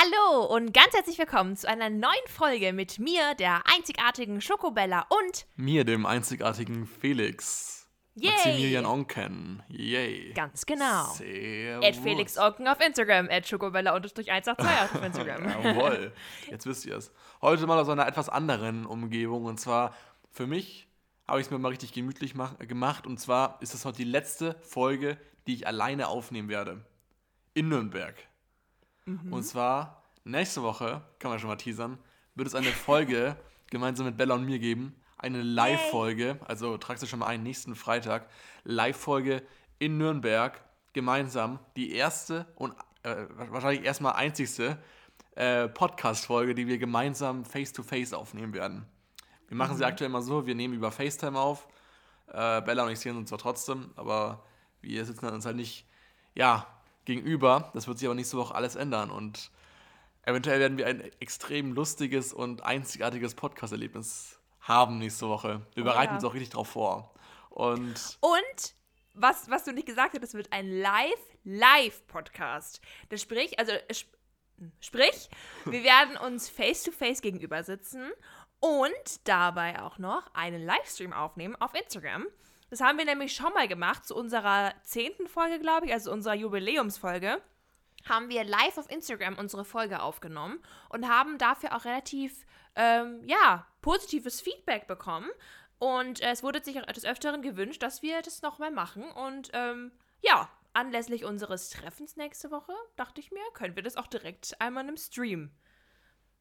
Hallo und ganz herzlich willkommen zu einer neuen Folge mit mir, der einzigartigen Schokobella und mir, dem einzigartigen Felix. Yay! Maximilian Onken. Yay. Ganz genau. Sehr At Felix Onken auf Instagram, at Schokobella-182 auf Instagram. Jawohl, jetzt wisst ihr es. Heute mal aus einer etwas anderen Umgebung und zwar für mich habe ich es mir mal richtig gemütlich mach, gemacht und zwar ist es heute die letzte Folge, die ich alleine aufnehmen werde. In Nürnberg. Mhm. Und zwar nächste Woche, kann man schon mal teasern, wird es eine Folge gemeinsam mit Bella und mir geben. Eine Live-Folge, also tragst du schon mal ein, nächsten Freitag. Live-Folge in Nürnberg, gemeinsam. Die erste und äh, wahrscheinlich erstmal einzigste äh, Podcast-Folge, die wir gemeinsam face-to-face aufnehmen werden. Wir machen sie aktuell mal so, wir nehmen über FaceTime auf. Äh, Bella und ich sehen uns zwar trotzdem, aber wir sitzen uns halt nicht, ja, gegenüber. Das wird sich aber nächste Woche alles ändern und eventuell werden wir ein extrem lustiges und einzigartiges Podcast-Erlebnis haben nächste Woche. Wir Oh bereiten ja. uns auch richtig drauf vor. Und Und was, was du nicht gesagt hast, es wird ein Live-Live-Podcast. Das sprich, also sp sprich, wir werden uns face-to-face gegenüber sitzen und dabei auch noch einen Livestream aufnehmen auf Instagram. Das haben wir nämlich schon mal gemacht zu unserer zehnten Folge, glaube ich, also unserer Jubiläumsfolge. Haben wir live auf Instagram unsere Folge aufgenommen und haben dafür auch relativ, ähm, ja, positives Feedback bekommen. Und äh, es wurde sich auch des Öfteren gewünscht, dass wir das nochmal machen. Und ähm, ja, anlässlich unseres Treffens nächste Woche, dachte ich mir, können wir das auch direkt einmal in einem Stream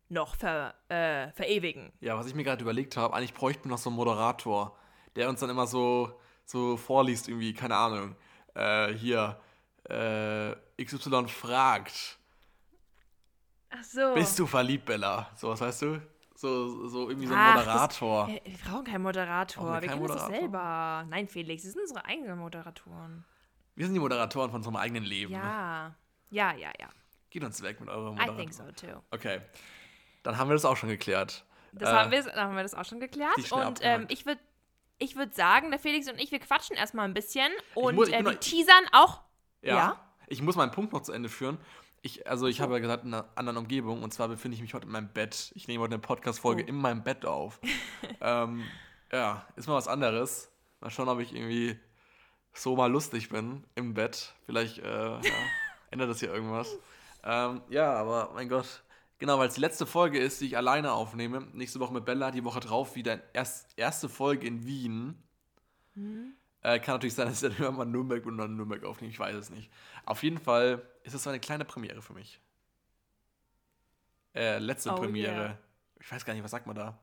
noch ver, äh, verewigen. ja, was ich mir gerade überlegt habe, eigentlich bräuchten wir noch so einen Moderator, der uns dann immer so, so vorliest, irgendwie, keine Ahnung. Äh, hier, äh, XY fragt. Ach so. Bist du verliebt, Bella? So, was weißt du? So, so irgendwie so ein Ach, das- Moderator. Äh, wir brauchen keinen Moderator. Brauchen wir wir keinen können das selber. Nein, Felix, das sind unsere eigenen Moderatoren. Wir sind die Moderatoren von unserem eigenen Leben. Ja. Ja, ja, ja. Geht uns weg mit eurer I Moderatoren. think so too. Okay. Dann haben wir das auch schon geklärt. Das Äh, haben, wir, dann haben wir das auch schon geklärt. Und ähm, ich würde ich würd sagen, der Felix und ich, wir quatschen erstmal ein bisschen. Und muss- äh, wir teasern auch. Ja. Ja. Ich muss meinen Punkt noch zu Ende führen. Ich, also ich habe ja gesagt, in einer anderen Umgebung. Und zwar befinde ich mich heute in meinem Bett. Ich nehme heute eine Podcast-Folge Oh. in meinem Bett auf. ähm, ja, ist mal was anderes. Mal schauen, ob ich irgendwie so mal lustig bin im Bett. Vielleicht äh, ja, ändert das hier irgendwas. Ähm, ja, aber mein Gott. Genau, weil es die letzte Folge ist, die ich alleine aufnehme. Nächste Woche mit Bella, die Woche drauf wieder erst, erste Folge in Wien. Äh, kann natürlich sein, dass ich dann irgendwann mal Nürnberg und dann Nürnberg aufnehme. Ich weiß es nicht. Auf jeden Fall ist es so eine kleine Premiere für mich. Äh, letzte Oh Premiere. yeah. Ich weiß gar nicht, was sagt man da?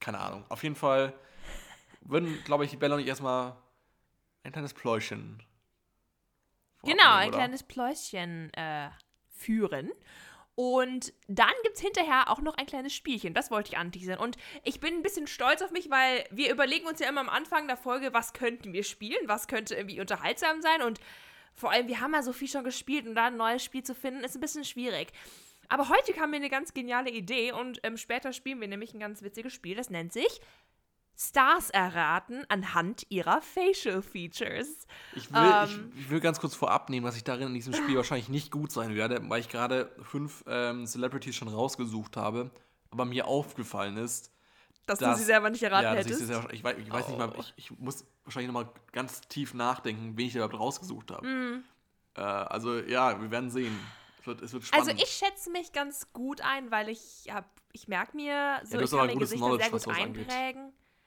Keine Ahnung. Auf jeden Fall würden, glaube ich, Bella und ich erstmal ein kleines Pläuschen. Genau, ein oder? kleines Pläuschen äh, führen. Und dann gibt es hinterher auch noch ein kleines Spielchen. Das wollte ich anteasern. Und ich bin ein bisschen stolz auf mich, weil wir überlegen uns ja immer am Anfang der Folge, was könnten wir spielen, was könnte irgendwie unterhaltsam sein. Und vor allem, wir haben ja so viel schon gespielt und da ein neues Spiel zu finden, ist ein bisschen schwierig. Aber heute kam mir eine ganz geniale Idee und ähm, später spielen wir nämlich ein ganz witziges Spiel. Das nennt sich Stars erraten anhand ihrer Facial Features. Ich will, Ähm. ich, ich will ganz kurz vorab nehmen, dass ich darin in diesem Spiel wahrscheinlich nicht gut sein werde, weil ich gerade fünf ähm, Celebrities schon rausgesucht habe, aber mir aufgefallen ist, Dass Das- du sie selber nicht erraten ja, dass ich, hättest. sie sehr, ich weiß, ich weiß nicht mal, Oh. ich, ich muss wahrscheinlich nochmal ganz tief nachdenken, wen ich überhaupt rausgesucht habe. Mhm. Äh, also ja, wir werden sehen. Es wird, es wird spannend. Also ich schätze mich ganz gut ein, weil ich hab, ich merke mir so, hast ich kann Gesichter Knowledge, sehr gut sowas angeht.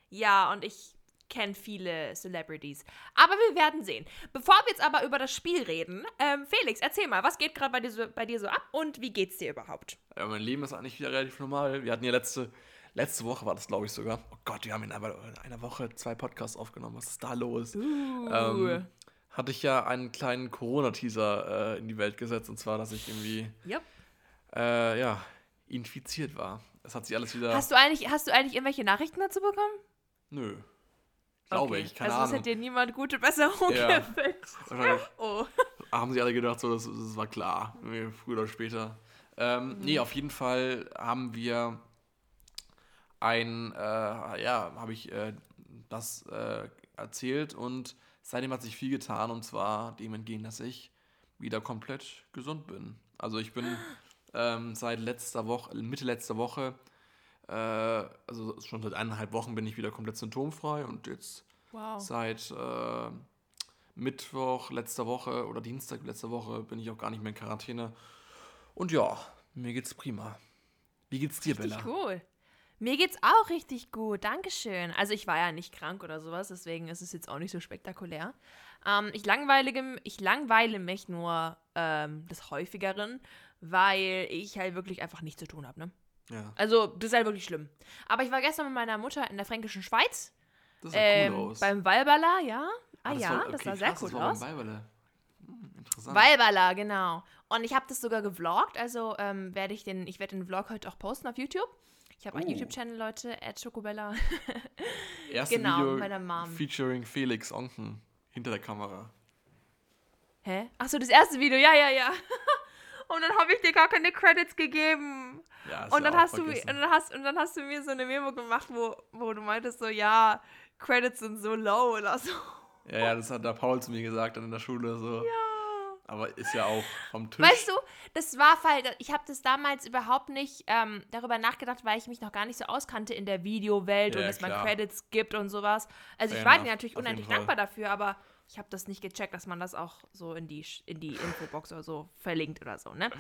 Ja, und ich kenne viele Celebrities. Aber wir werden sehen. Bevor wir jetzt aber über das Spiel reden, ähm, Felix, erzähl mal, was geht gerade bei, dir so- bei dir so ab und wie geht's dir überhaupt? ja, mein Leben ist eigentlich wieder relativ normal. Wir hatten ja letzte, letzte Woche war das, glaube ich, sogar. Oh Gott, wir haben in einer, in einer Woche zwei Podcasts aufgenommen. Was ist da los? Uh. Ähm, hatte ich ja einen kleinen Corona-Teaser äh, in die Welt gesetzt, und zwar, dass ich irgendwie, Yep. äh, ja, infiziert war. Es hat sich alles wieder. Hast, du eigentlich, hast du eigentlich irgendwelche Nachrichten dazu bekommen? Nö. Glaube Okay. ich, keine also es Ahnung. hat dir niemand gute Besserung Ja. gewünscht. Oh. haben sie alle gedacht, so, das, das war klar, früher oder später. Ähm, Mhm. Nee, auf jeden Fall haben wir ein, äh, ja, habe ich äh, das äh, erzählt und seitdem hat sich viel getan und zwar dem entgegen, dass ich wieder komplett gesund bin. Also ich bin Ähm, seit letzter Woche, Mitte letzter Woche, äh, also schon seit eineinhalb Wochen bin ich wieder komplett symptomfrei und jetzt Wow. seit äh, Mittwoch letzter Woche oder Dienstag letzter Woche bin ich auch gar nicht mehr in Quarantäne. Und ja, mir geht's prima. Wie geht's dir, Richtig Bella? cool. Mir geht's auch richtig gut. Dankeschön. Also ich war ja nicht krank oder sowas, deswegen ist es jetzt auch nicht so spektakulär. Ähm, ich, langweilige, ich langweile mich nur ähm, des Häufigeren, weil ich halt wirklich einfach nichts zu tun habe. Ne? Ja, Also das ist halt wirklich schlimm. Aber ich war gestern mit meiner Mutter in der fränkischen Schweiz. das sah Ähm, cool aus. beim Walbala, ja. Ah, das ja, war- das okay, sah sehr krass, cool das war aus. beim Weiberle. Hm, interessant. Walbala, genau. Und ich habe das sogar gevloggt, also ähm, werde ich den, ich werde den Vlog heute auch posten auf YouTube. Ich habe einen Oh. YouTube-Channel, Leute, Chocobella. Erste genau, Video meiner Mom. featuring Felix Onken hinter der Kamera. Hä? Achso, das erste Video, ja, ja, ja. Und dann habe ich dir gar keine Credits gegeben. Ja, ist Und dann, hast du, und, dann hast, und dann hast du mir so eine Memo gemacht, wo, wo du meintest so, ja, Credits sind so low oder so. Ja, ja, das hat der Paul zu mir gesagt dann in der Schule so. Ja. Aber ist ja auch vom Tisch. Weißt du, das war halt, ich habe das damals überhaupt nicht ähm, darüber nachgedacht, weil ich mich noch gar nicht so auskannte in der Videowelt Ja, und dass man klar. Credits gibt und sowas. Also Fair ich war dir natürlich unendlich dankbar dafür, aber ich habe das nicht gecheckt, dass man das auch so in die, in die Infobox oder so verlinkt oder so, ne?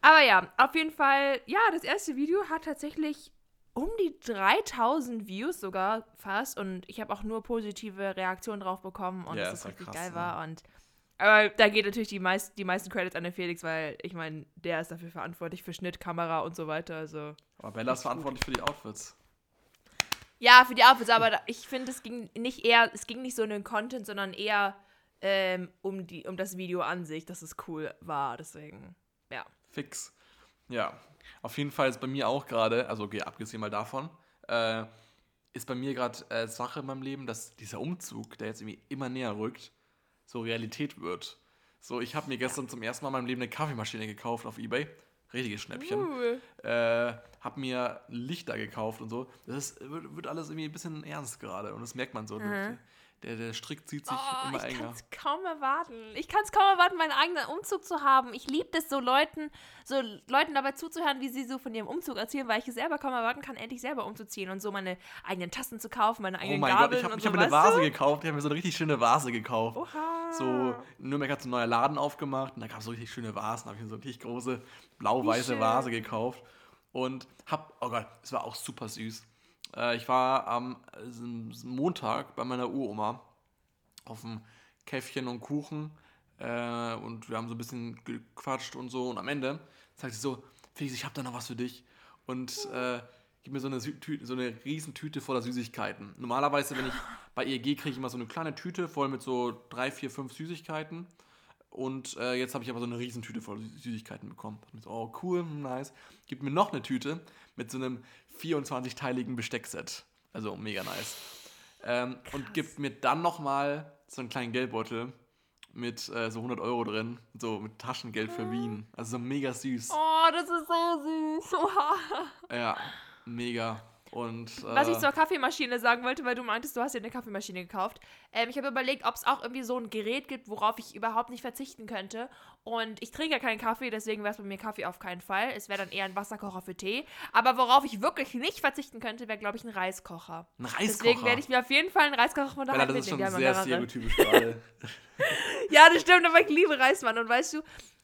Aber ja, auf jeden Fall, ja, das erste Video hat tatsächlich um die 3000 Views sogar fast und ich habe auch nur positive Reaktionen drauf bekommen und Ja, dass es ja richtig krass, geil ne? war und aber da geht natürlich die, meist, die meisten Credits an den Felix, weil ich meine, der ist dafür verantwortlich für Schnitt, Kamera und so weiter. Also Aber Bella ist verantwortlich für die Outfits. Ja, für die Outfits, aber ich finde, es ging nicht eher, es ging nicht so um den Content, sondern eher ähm, um die, um das Video an sich, dass es cool war. Deswegen, ja. Fix. Ja. Auf jeden Fall ist bei mir auch gerade, also okay, abgesehen mal davon, äh, ist bei mir gerade äh, Sache in meinem Leben, dass dieser Umzug, der jetzt irgendwie immer näher rückt, so Realität wird. So, ich habe mir gestern zum ersten Mal in meinem Leben eine Kaffeemaschine gekauft auf Ebay. Richtiges Schnäppchen. Cool. Äh, hab mir Lichter gekauft und so. Das ist, wird, wird alles irgendwie ein bisschen ernst gerade und das merkt man so. Der, der Strick zieht sich Oh, immer ich enger. kann es kaum erwarten. Ich kann es kaum erwarten, meinen eigenen Umzug zu haben. Ich liebe es, so Leuten, so Leuten dabei zuzuhören, wie sie so von ihrem Umzug erzählen, weil ich es selber kaum erwarten kann, endlich selber umzuziehen und so meine eigenen Tassen zu kaufen, meine Oh eigenen mein Gott, Gabeln ich habe und ich so. hab mir eine Vase du? gekauft. Ich habe mir so eine richtig schöne Vase gekauft. Oha. So, Nürnberg hat so ein neuer Laden aufgemacht und da gab es so richtig schöne Vasen. Da habe ich mir so eine richtig große blau-weiße. Vase gekauft und hab, oh Gott, es war auch super süß. Äh, ich war am äh, Montag bei meiner Uroma auf dem Käffchen und Kuchen äh, und wir haben so ein bisschen gequatscht und so und am Ende sagt sie so, Felix, ich habe da noch was für dich und äh, gib mir so eine, Sü Tü so eine riesen Tüte voller Süßigkeiten. Normalerweise, wenn ich bei ihr gehe, kriege ich immer so eine kleine Tüte voll mit so drei, vier, fünf Süßigkeiten und äh, jetzt habe ich aber so eine riesen Tüte voll Sü- Süßigkeiten bekommen. So, oh cool, nice. Gib mir noch eine Tüte mit so einem 24-teiligen Besteckset. Also mega nice. Ähm, und gibt mir dann nochmal so einen kleinen Geldbeutel mit äh, so 100 Euro drin, so mit Taschengeld für Wien. Also so mega süß. Oh, das ist so süß. Ja, mega. Und äh, Was ich zur Kaffeemaschine sagen wollte, weil du meintest, du hast dir eine Kaffeemaschine gekauft. Ähm, ich habe überlegt, ob es auch irgendwie so ein Gerät gibt, worauf ich überhaupt nicht verzichten könnte. Und ich trinke ja keinen Kaffee, deswegen wäre es bei mir Kaffee auf keinen Fall. Es wäre dann eher ein Wasserkocher für Tee. Aber worauf ich wirklich nicht verzichten könnte, wäre, glaube ich, ein Reiskocher. ein Reiskocher. Deswegen werde ich mir auf jeden Fall einen Reiskocher von Bella, daheim das ist schon sehr stereotypisch gerade. Ja, das stimmt, aber ich liebe Reismann. Und weißt du,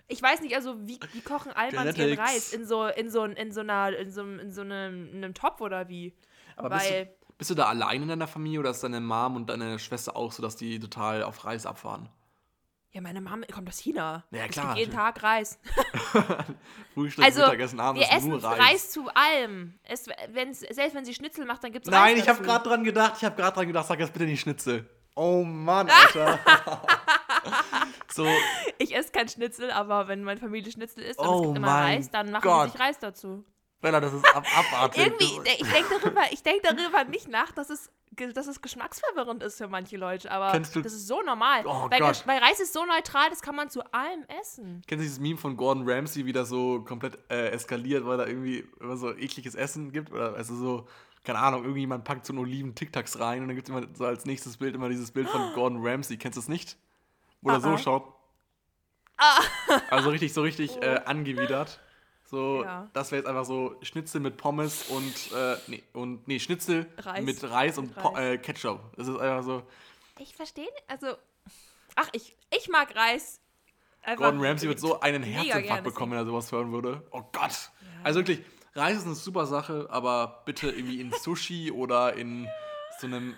ich weiß nicht, also wie, wie kochen Almans ihren. Reis? In so, in so, in so einer, in so, in so einem, in einem Topf oder wie? Aber bist Weil- du, bist du da allein in deiner Familie oder ist deine Mom und deine Schwester auch so, dass die total auf Reis abfahren? Ja, meine Mama kommt aus China. Ja, klar, gibt jeden. Tag Reis. Frühstück, Also, Mittagessen, wir Abendessen, essen nur Reis. Reis. zu allem. Es, selbst wenn sie Schnitzel macht, dann gibt es Reis Nein, ich habe gerade dran gedacht, ich habe gerade dran gedacht, sag jetzt bitte nicht Schnitzel. Oh Mann, Alter. So, Ich esse kein Schnitzel, aber wenn meine Familie Schnitzel isst und Oh es gibt immer Reis, dann machen Gott. sie sich Reis dazu. Bella, das ist ab abartig. Irgendwie, ich denke darüber, ich denk darüber nicht nach, dass es, dass es geschmacksverwirrend ist für manche Leute, aber Kennst du- das ist so normal. Oh weil, Gott. Weil Reis ist so neutral, das kann man zu allem essen. Kennst du dieses Meme von Gordon Ramsay, wie das so komplett äh, eskaliert, weil da irgendwie immer so ekliges Essen gibt? Oder also so, keine Ahnung, irgendjemand packt so einen Oliven-Tic-Tacs rein und dann gibt es immer so als nächstes Bild immer dieses Bild von Gordon Ramsay. Kennst du das nicht? Wo er Ah, so ah. schaut. Also richtig, so richtig äh, angewidert. So, Ja. das wäre jetzt einfach so Schnitzel mit Pommes und, äh, nee, und, nee, Schnitzel Reis. mit Reis und Mit Reis. Äh, Ketchup. Das ist einfach so. Ich verstehe, also, ach, ich, ich mag Reis. Gordon Ramsay wird so einen Herzinfarkt bekommen, wenn er sowas hören würde. Oh Gott. Also wirklich, Reis ist eine super Sache, aber bitte irgendwie in Sushi oder in so einem.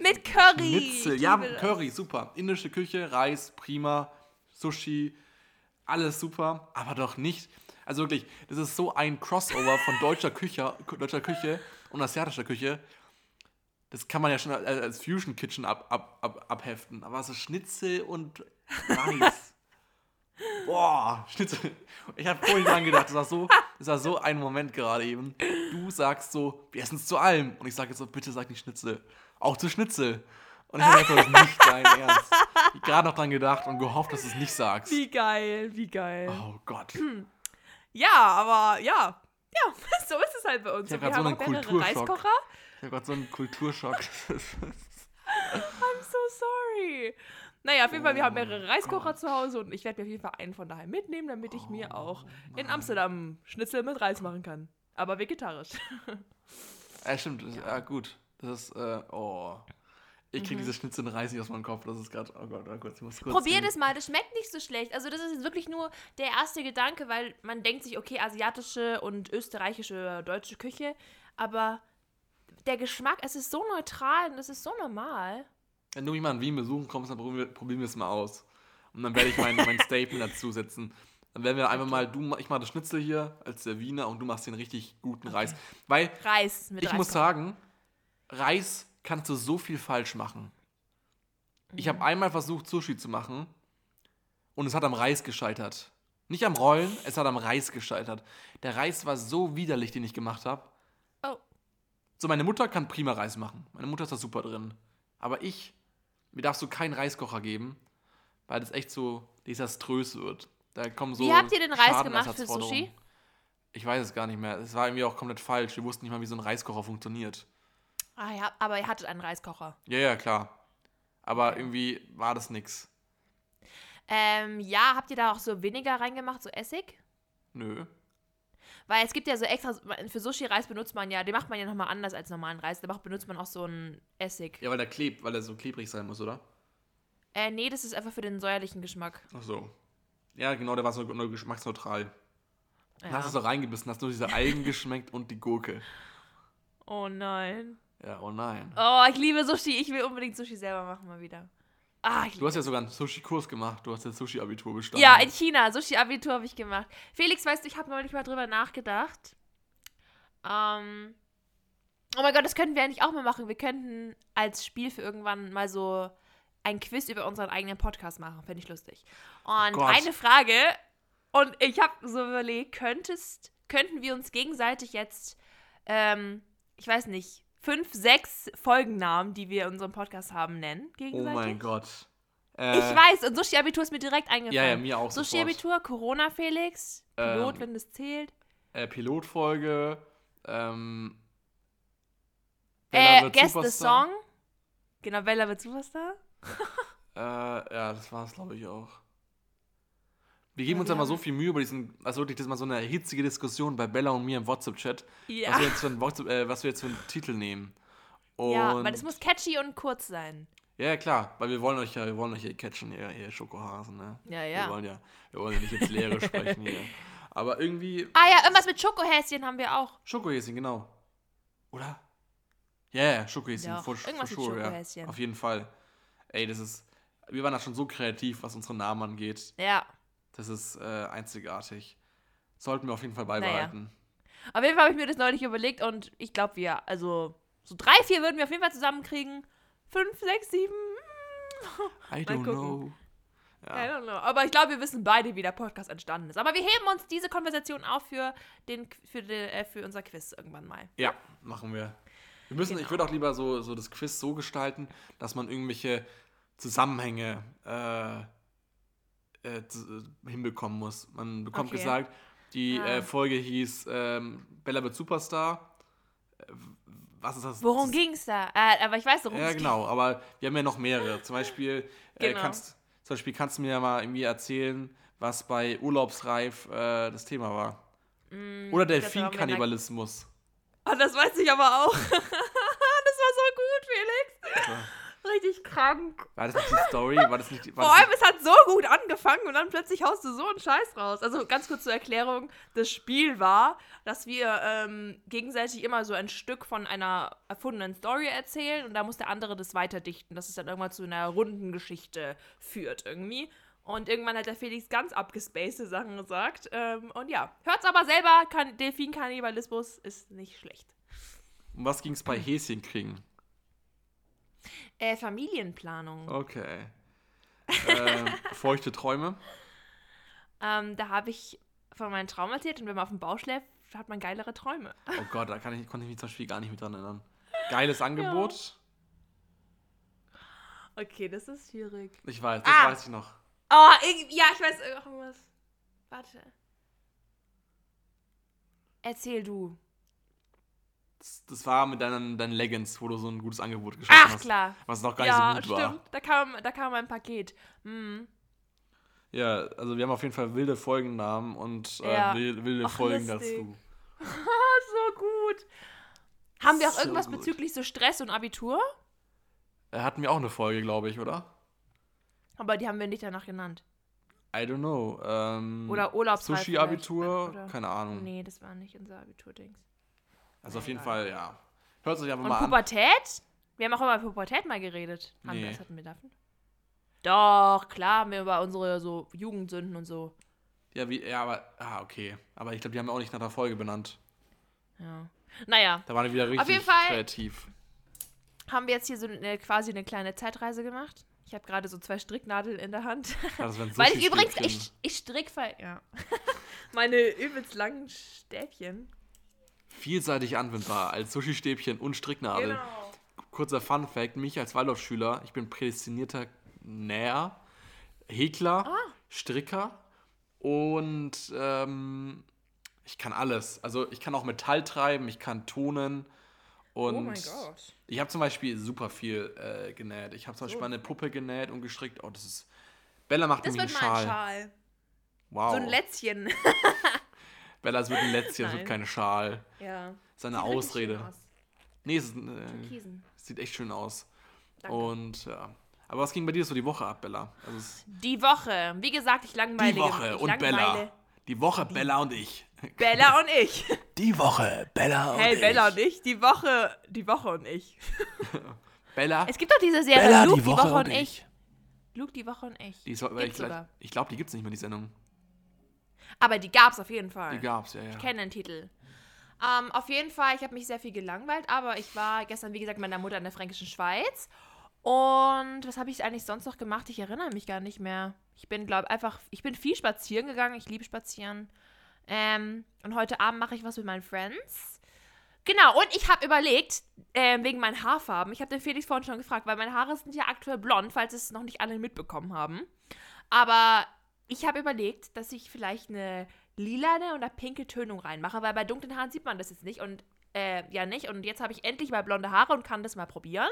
Mit Curry. Schnitzel. Ja. Curry, super. Indische Küche, Reis, prima. Sushi, alles super, aber doch nicht. Also wirklich, das ist so ein Crossover von deutscher Küche, deutscher Küche und asiatischer Küche. Das kann man ja schon als, als Fusion Kitchen ab, ab, ab, abheften. Aber so Schnitzel und Reis. Boah, Schnitzel. Ich habe vorhin dran gedacht, das war, so, das war so ein Moment gerade eben. Du sagst so, wir essen es zu allem. Und ich sage jetzt so, bitte sag nicht Schnitzel. Auch zu Schnitzel. Und ich habe das ist nicht dein Ernst. Ich gerade noch dran gedacht und gehofft, dass du es nicht sagst. Wie geil, wie geil. Oh Gott. Ja, aber ja. Ja, so ist es halt bei uns. Ich hab wir grad so haben einen Kulturschock. Reiskocher. Ich habe gerade so einen Kulturschock. I'm so sorry. Naja, auf jeden Fall, wir haben mehrere Reiskocher zu Hause und ich werde mir auf jeden Fall einen von daheim mitnehmen, damit ich mir auch in Amsterdam Schnitzel mit Reis machen kann. Aber vegetarisch. ja, stimmt. Ja. gut. Das ist, äh, oh. Ich Mhm. kriege diese Schnitzel und Reis nicht aus meinem Kopf. Das ist gerade, oh Gott, oh Gott, ich muss kurz. Probier das mal, das schmeckt nicht so schlecht. Also das ist jetzt wirklich nur der erste Gedanke, weil man denkt sich, okay, asiatische und österreichische, deutsche Küche, aber der Geschmack, es ist so neutral und es ist so normal. Wenn du mich mal in Wien besuchen kommst, dann probieren wir, probieren wir es mal aus. Und dann werde ich mein, mein Statement dazu setzen. Dann werden wir einfach mal, du, ich mache das Schnitzel hier als der Wiener und du machst den richtig guten Reis. Weil Reis mit ich Reis. muss sagen, Reis kannst du so viel falsch machen. Ich Mhm. habe einmal versucht, Sushi zu machen und es hat am Reis gescheitert. Nicht am Rollen, es hat am Reis gescheitert. Der Reis war so widerlich, den ich gemacht habe. Oh. So, meine Mutter kann prima Reis machen. Meine Mutter ist da super drin. Aber ich, mir darfst du keinen Reiskocher geben, weil das echt so desaströs wird. Da kommen so Wie habt ihr den Reis gemacht für. Sushi? Ich weiß es gar nicht mehr. Es war irgendwie auch komplett falsch. Wir wussten nicht mal, wie so ein Reiskocher funktioniert. Ah ja, aber ihr hattet einen Reiskocher. Ja, ja, klar. Aber irgendwie war das nix. Ähm, ja, habt ihr da auch so weniger reingemacht, so Essig? Nö. Weil es gibt ja so extra, für Sushi-Reis benutzt man ja, den macht man ja nochmal anders als normalen Reis. Da macht- benutzt man auch so einen Essig. Ja, weil der klebt, weil er so klebrig sein muss, oder? Äh, nee, das ist einfach für den säuerlichen Geschmack. Ach so. Ja, genau, der war so nur geschmacksneutral. Ja. hast du so reingebissen, hast nur diese Algen geschmeckt und die Gurke. Oh nein. Ja, oh nein. Oh, ich liebe Sushi. Ich will unbedingt Sushi selber machen mal wieder. Ah, Du hast ja sogar einen Sushi-Kurs gemacht. Du hast ja Sushi-Abitur bestanden. Ja, in China. Sushi-Abitur habe ich gemacht. Felix, weißt du, ich habe neulich mal drüber nachgedacht. Ähm. Oh mein Gott, das könnten wir eigentlich auch mal machen. Wir könnten als Spiel für irgendwann mal so ein Quiz über unseren eigenen Podcast machen. Fände ich lustig. Und Gott. eine Frage. Und ich habe so überlegt, könntest, könnten wir uns gegenseitig jetzt, ähm, ich weiß nicht, fünf, sechs Folgennamen, die wir in unserem Podcast haben, nennen? Oh Gegenseitig? mein Gott. Äh, Ich weiß, und Sushi-Abitur ist mir direkt eingefallen. Ja, ja, mir auch sofort. Sushi-Abitur, Corona Felix, Pilot, Ähm, wenn das zählt. Äh, Pilotfolge. Ähm. Äh, wird Guess the Superstar. Song. Genau, Bella wird Superstar. Äh, ja, das war es, glaube ich, auch. Wir geben Ja, uns wir ja mal haben- so viel Mühe über diesen, also wirklich, das ist mal so eine hitzige Diskussion bei Bella und mir im WhatsApp-Chat, Ja. was, wir jetzt für einen WhatsApp, äh, was wir jetzt für einen Titel nehmen. Und ja, weil das muss catchy und kurz sein. Ja, ja, klar, weil wir wollen euch ja, wir wollen euch hier catchen, ihr, ihr Schokohasen, ne? Ja, Wir ja. wollen ja, wir wollen ja nicht ins Leere sprechen hier. Aber irgendwie, Ah ja, irgendwas mit Schokohäschen haben wir auch. Schokohäschen, genau. Oder? Ja, yeah, Schokohäschen, Ja, for, irgendwas for mit sure, Schokohäschen. ja. Auf jeden Fall. Ey, das ist, wir waren da schon so kreativ, was unsere Namen angeht. Ja. Das ist äh, einzigartig. Sollten wir auf jeden Fall beibehalten. Auf jeden Fall habe ich mir das neulich überlegt und ich glaube, wir, also so drei, vier würden wir auf jeden Fall zusammenkriegen. Fünf, sechs, sieben. I Mal don't know. I Ja. don't know. Aber ich glaube, wir wissen beide, wie der Podcast entstanden ist. Aber wir heben uns diese Konversation auf für, den, für, den, äh, für unser Quiz irgendwann mal. ja, machen wir. Wir müssen, ich Genau. würde auch lieber so, so das Quiz so gestalten, dass man irgendwelche Zusammenhänge äh, äh, äh, hinbekommen muss. Man bekommt Okay. gesagt, die Ah. äh, Folge hieß ähm, Bella wird Superstar. Äh, was ist das? Worum das, ging's da? Äh, aber ich weiß, worum Ja, es genau, aber wir haben ja noch mehrere. Zum Beispiel, äh, Genau. kannst, zum Beispiel kannst du mir ja mal irgendwie erzählen, was bei Urlaubsreif das Thema war. Oder Mm, das haben wir in der- Delfinkannibalismus. Ah, das weiß ich aber auch. das war so gut, Felix. Ja. Richtig krank. War das nicht die Story? War das nicht, war Vor allem, es hat so gut angefangen und dann plötzlich haust du so einen Scheiß raus. Also ganz kurz zur Erklärung: Das Spiel war, dass wir ähm, gegenseitig immer so ein Stück von einer erfundenen Story erzählen und da muss der andere das weiterdichten, dass es dann irgendwann zu einer runden Geschichte führt irgendwie. Und irgendwann hat der Felix ganz abgespacede Sachen gesagt. Ähm, und ja, hört's aber selber, kann, Delfin-Kannibalismus ist nicht schlecht. um was ging es bei Häschenkriegen? Äh, Familienplanung. Okay. ähm, feuchte Träume. Ähm, da habe ich von meinem Traum erzählt und wenn man auf dem Bauch schläft, hat man geilere Träume. Oh Gott, da kann ich, konnte ich mich zum Beispiel gar nicht mit dran erinnern. Geiles Angebot. Okay, das ist schwierig. Ich weiß, das Ah. weiß ich noch. Oh, irg- ja, ich weiß irgendwas. Warte. Erzähl du. Das, war mit deinen, deinen Leggings, wo du so ein gutes Angebot geschaffen Ach, hast. klar. Was noch gar nicht Ja, so gut stimmt. war. Da kam, da kam ein Paket. Hm. Ja, also wir haben auf jeden Fall wilde Folgennamen und äh, Ja. wil- wilde Ach, Folgen lustig. dazu. so gut. Haben wir auch So irgendwas gut. bezüglich so Stress und Abitur? Äh, hatten wir auch eine Folge, glaube ich, oder? Aber die haben wir nicht danach genannt. I don't know. Ähm, Oder Urlaubsreif Sushi-Abitur? oder? Keine Ahnung. Nee, das war nicht unser Abitur-Dings. Also auf jeden. Fall, ja. Hört sich einfach Und mal an. Pubertät? Wir haben auch immer über Pubertät mal geredet. Haben Nee. wir, das hatten wir davon? Doch, klar, haben wir über unsere so Jugendsünden und so. Ja, wie, ja, aber, ah, okay. Aber ich glaube, die haben wir auch nicht nach der Folge benannt. Ja. Naja, Da waren wir wieder richtig jeden Fall- kreativ. haben wir jetzt hier so eine, quasi eine kleine Zeitreise gemacht. Ich habe gerade so zwei Stricknadeln in der Hand. Wären Weil ich übrigens, ich, ich strick ver- ja. Meine übelst langen Stäbchen. Vielseitig anwendbar als Sushi-Stäbchen und Stricknadel. Genau. Kurzer Fun-Fact: Mich als Waldorfschüler, ich bin prädestinierter Näher, Häkler, Ah. Stricker und ähm, ich kann alles. Also, ich kann auch Metall treiben, ich kann tonen. Und Oh mein Gott. Ich habe zum Beispiel super viel äh, genäht. Ich habe zum Beispiel mal eine Puppe genäht und gestrickt. Oh, das ist. Bella macht Das nämlich wird einen mal ein Schal. Schal. Wow. So ein Lätzchen. Bella, es wird ein Lätzchen, es wird Nein. kein Schal. ja. Das ist eine Sieht Ausrede. schön aus. Nee, es, ist, ein, äh, sieht echt schön aus. Danke. Und ja. Aber was ging bei dir so die Woche ab, Bella? Also es, Die Woche. Wie gesagt, ich langweile. die Woche ich und langweile. Bella. Die Woche Bella und ich. Bella und ich. Die Woche Bella und Hey, ich. Bella und ich. Die Woche, die Woche und ich. Bella. Es gibt doch diese Serie Bella, Luke, die Woche und und ich. ich. Luke, die Woche und ich. Die weil ich ich glaube, die gibt es nicht mehr, die Sendung. Aber die gab's auf jeden Fall. Die gab's, ja, ja. Ich kenne den Titel. Ähm, auf jeden Fall, ich habe mich sehr viel gelangweilt, aber ich war gestern, wie gesagt, mit meiner Mutter in der Fränkischen Schweiz. Und was habe ich eigentlich sonst noch gemacht? Ich erinnere mich gar nicht mehr. Ich bin, glaube einfach, ich bin viel spazieren gegangen. Ich liebe spazieren. Ähm, und heute Abend mache ich was mit meinen Friends. Genau, und ich habe überlegt, ähm, wegen meinen Haarfarben, ich habe den Felix vorhin schon gefragt, weil meine Haare sind ja aktuell blond, falls es noch nicht alle mitbekommen haben. Aber ich habe überlegt, dass ich vielleicht eine lilane oder pinke Tönung reinmache, weil bei dunklen Haaren sieht man das jetzt nicht und äh, ja nicht. Und jetzt habe ich endlich mal blonde Haare und kann das mal probieren.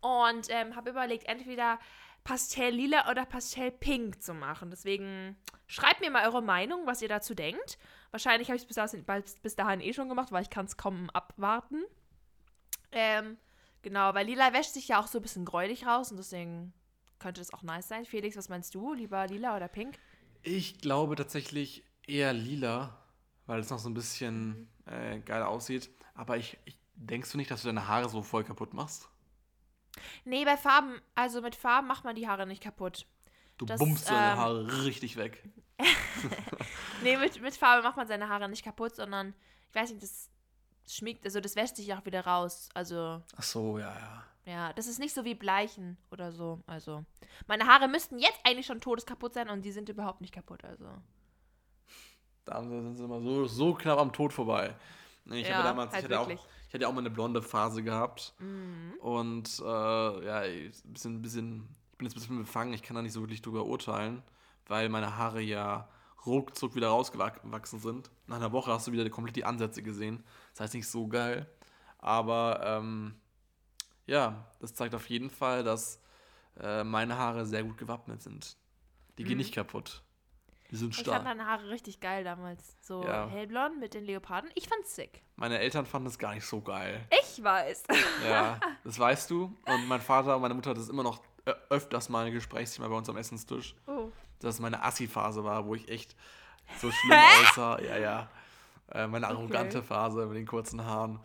Und ähm, habe überlegt, entweder Pastelllila oder Pastellpink zu machen. Deswegen schreibt mir mal eure Meinung, was ihr dazu denkt. Wahrscheinlich habe ich es bis, dahin- bis, bis dahin eh schon gemacht, weil ich kann es kaum abwarten. Ähm, genau, weil lila wäscht sich ja auch so ein bisschen gräulich raus und deswegen könnte das auch nice sein. Felix, was meinst du? Lieber lila oder pink? Ich glaube tatsächlich eher lila, weil es noch so ein bisschen äh, geil aussieht. Aber ich, ich denkst du nicht, dass du deine Haare so voll kaputt machst? Nee, bei Farben, also mit Farben macht man die Haare nicht kaputt. Du Das, bummst deine ähm, Haare richtig weg. Nee, mit, mit Farbe macht man seine Haare nicht kaputt, sondern, ich weiß nicht, das schmiegt, also das wäscht sich auch wieder raus. Also, Ach so, ja, ja. Ja, das ist nicht so wie Bleichen oder so. Also, meine Haare müssten jetzt eigentlich schon todeskaputt sein und die sind überhaupt nicht kaputt, also. Da sind sie immer so, so knapp am Tod vorbei. Ich Ja, habe damals, halt ich, hatte auch, wirklich. ich hatte auch mal eine blonde Phase gehabt. Mhm. Und äh, ja, ich, ein bisschen, bisschen, ich bin jetzt ein bisschen befangen, ich kann da nicht so wirklich drüber urteilen, weil meine Haare ja ruckzuck wieder rausgewachsen sind. Nach einer Woche hast du wieder komplett die Ansätze gesehen. Das heißt nicht so geil. Aber ähm, ja, das zeigt auf jeden Fall, dass äh, meine Haare sehr gut gewappnet sind. Die gehen Mhm. nicht kaputt. Die sind Ich fand stark. deine Haare richtig geil damals. So Ja. hellblond mit den Leoparden. Ich fand's sick. Meine Eltern fanden es gar nicht so geil. Ich weiß. Ja, das weißt du. Und mein Vater und meine Mutter, das ist immer noch ö- öfters mal ein Gesprächsthema bei uns am Essenstisch. Oh. Dass es meine Assi-Phase war, wo ich echt so schlimm aussah. Ja, ja. Äh, meine arrogante Okay. Phase mit den kurzen Haaren.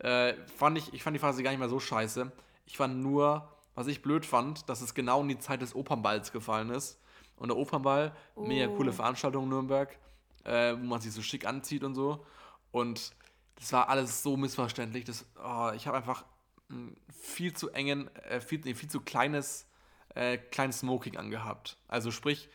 Äh, fand ich, ich fand die Phase gar nicht mehr so scheiße. Ich fand nur, was ich blöd fand, dass es genau in die Zeit des Opernballs gefallen ist. Und der Opernball, mega Oh. coole Veranstaltung in Nürnberg, äh, wo man sich so schick anzieht und so. Und das war alles so missverständlich. Das, oh, ich habe einfach ein viel zu engen, äh, viel, nee, viel zu kleines, äh, kleines Smoking angehabt. Also sprich,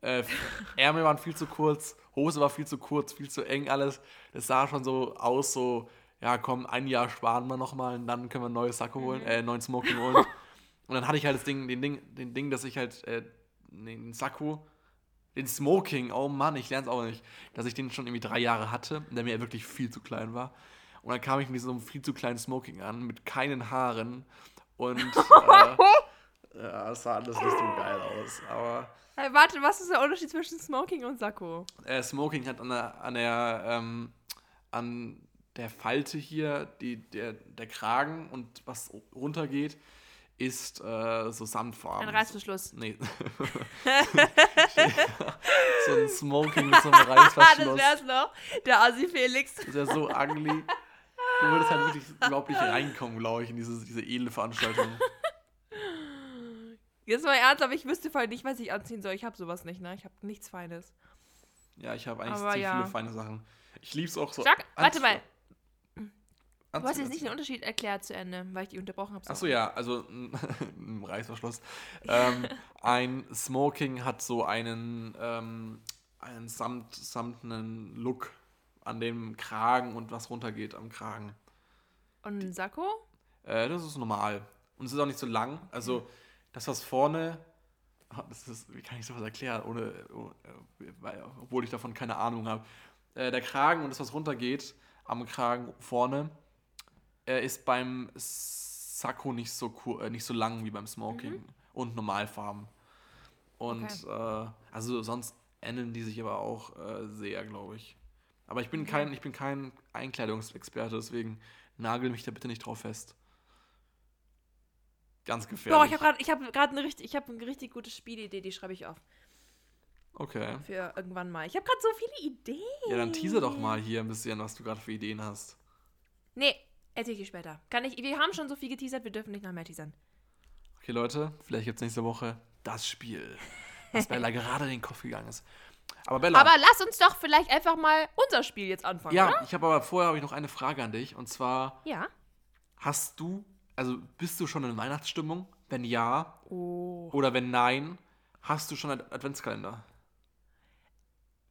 äh, Ärmel waren viel zu kurz, Hose war viel zu kurz, viel zu eng alles. Das sah schon so aus, so, ja komm, ein Jahr sparen wir nochmal und dann können wir ein neues Sakko holen, äh, neuen Smoking holen. und dann hatte ich halt das Ding, den Ding, den Ding, dass ich halt äh, den Sakko, den Smoking, oh Mann, ich lerne es auch nicht, dass ich den schon irgendwie drei Jahre hatte der mir wirklich viel zu klein war. Und dann kam ich mit so einem viel zu kleinen Smoking an, mit keinen Haaren und äh, ja, es sah alles nicht so geil aus. Aber Hey, warte, was ist der Unterschied zwischen Smoking und Sakko? äh, Smoking hat an der, an der, ähm, an der Falte hier, die, der, der Kragen und was runtergeht, ist äh, so Samtfarben. Ein Reißverschluss. Nee. so ein Smoking mit so einem Ah, das Reißverschluss. wär's noch. Der Assi Felix. Das wäre so ugly. Du würdest halt wirklich nicht reinkommen, glaube ich, in diese, diese edle Veranstaltung. Jetzt mal ernst, aber ich wüsste voll nicht, was ich anziehen soll. Ich habe sowas nicht, ne? Ich habe nichts Feines. Ja, ich habe eigentlich Aber zu ja. viele feine Sachen. Ich lieb's auch so. Sag, warte mal. Du hast jetzt nicht den Unterschied erklärt zu Ende, weil ich dich unterbrochen habe. Achso, ja, also ein Reißverschluss. ähm, ein Smoking hat so einen, ähm, einen samt, samtenen Look an dem Kragen und was runtergeht am Kragen. Und ein Sakko? Äh, das ist normal. Und es ist auch nicht so lang. Also, das, was vorne. Ah, Das ist, wie kann ich sowas erklären, ohne, oh, äh, obwohl ich davon keine Ahnung habe. Äh, der Kragen und das, was runtergeht am Kragen vorne, äh, ist beim Sakko nicht so, äh, nicht so lang wie beim Smoking und Normalfarben. Und äh, also sonst ändern die sich aber auch äh, sehr, glaube ich. Aber ich bin kein, ich bin kein Einkleidungsexperte, deswegen nagel mich da bitte nicht drauf fest. Ganz gefährlich. Boah, ich habe gerade ich hab eine richtig, ich hab eine richtig gute Spielidee, die schreibe ich auf. okay. Für irgendwann mal. Ich habe gerade so viele Ideen. Ja, dann teaser doch mal hier ein bisschen, was du gerade für Ideen hast. Nee, erzähl ich dir später. Kann ich, wir haben schon so viel geteasert, wir dürfen nicht noch mehr teasern. Okay, Leute, vielleicht gibt es nächste Woche das Spiel, was Bella gerade in den Kopf gegangen ist. Aber Bella, Aber lass uns doch vielleicht einfach mal unser Spiel jetzt anfangen, ja, oder? ich habe aber vorher habe ich noch eine Frage an dich. Und zwar, Ja. hast du, also bist du schon in Weihnachtsstimmung? Wenn ja, Oh. oder wenn nein, hast du schon einen Adventskalender?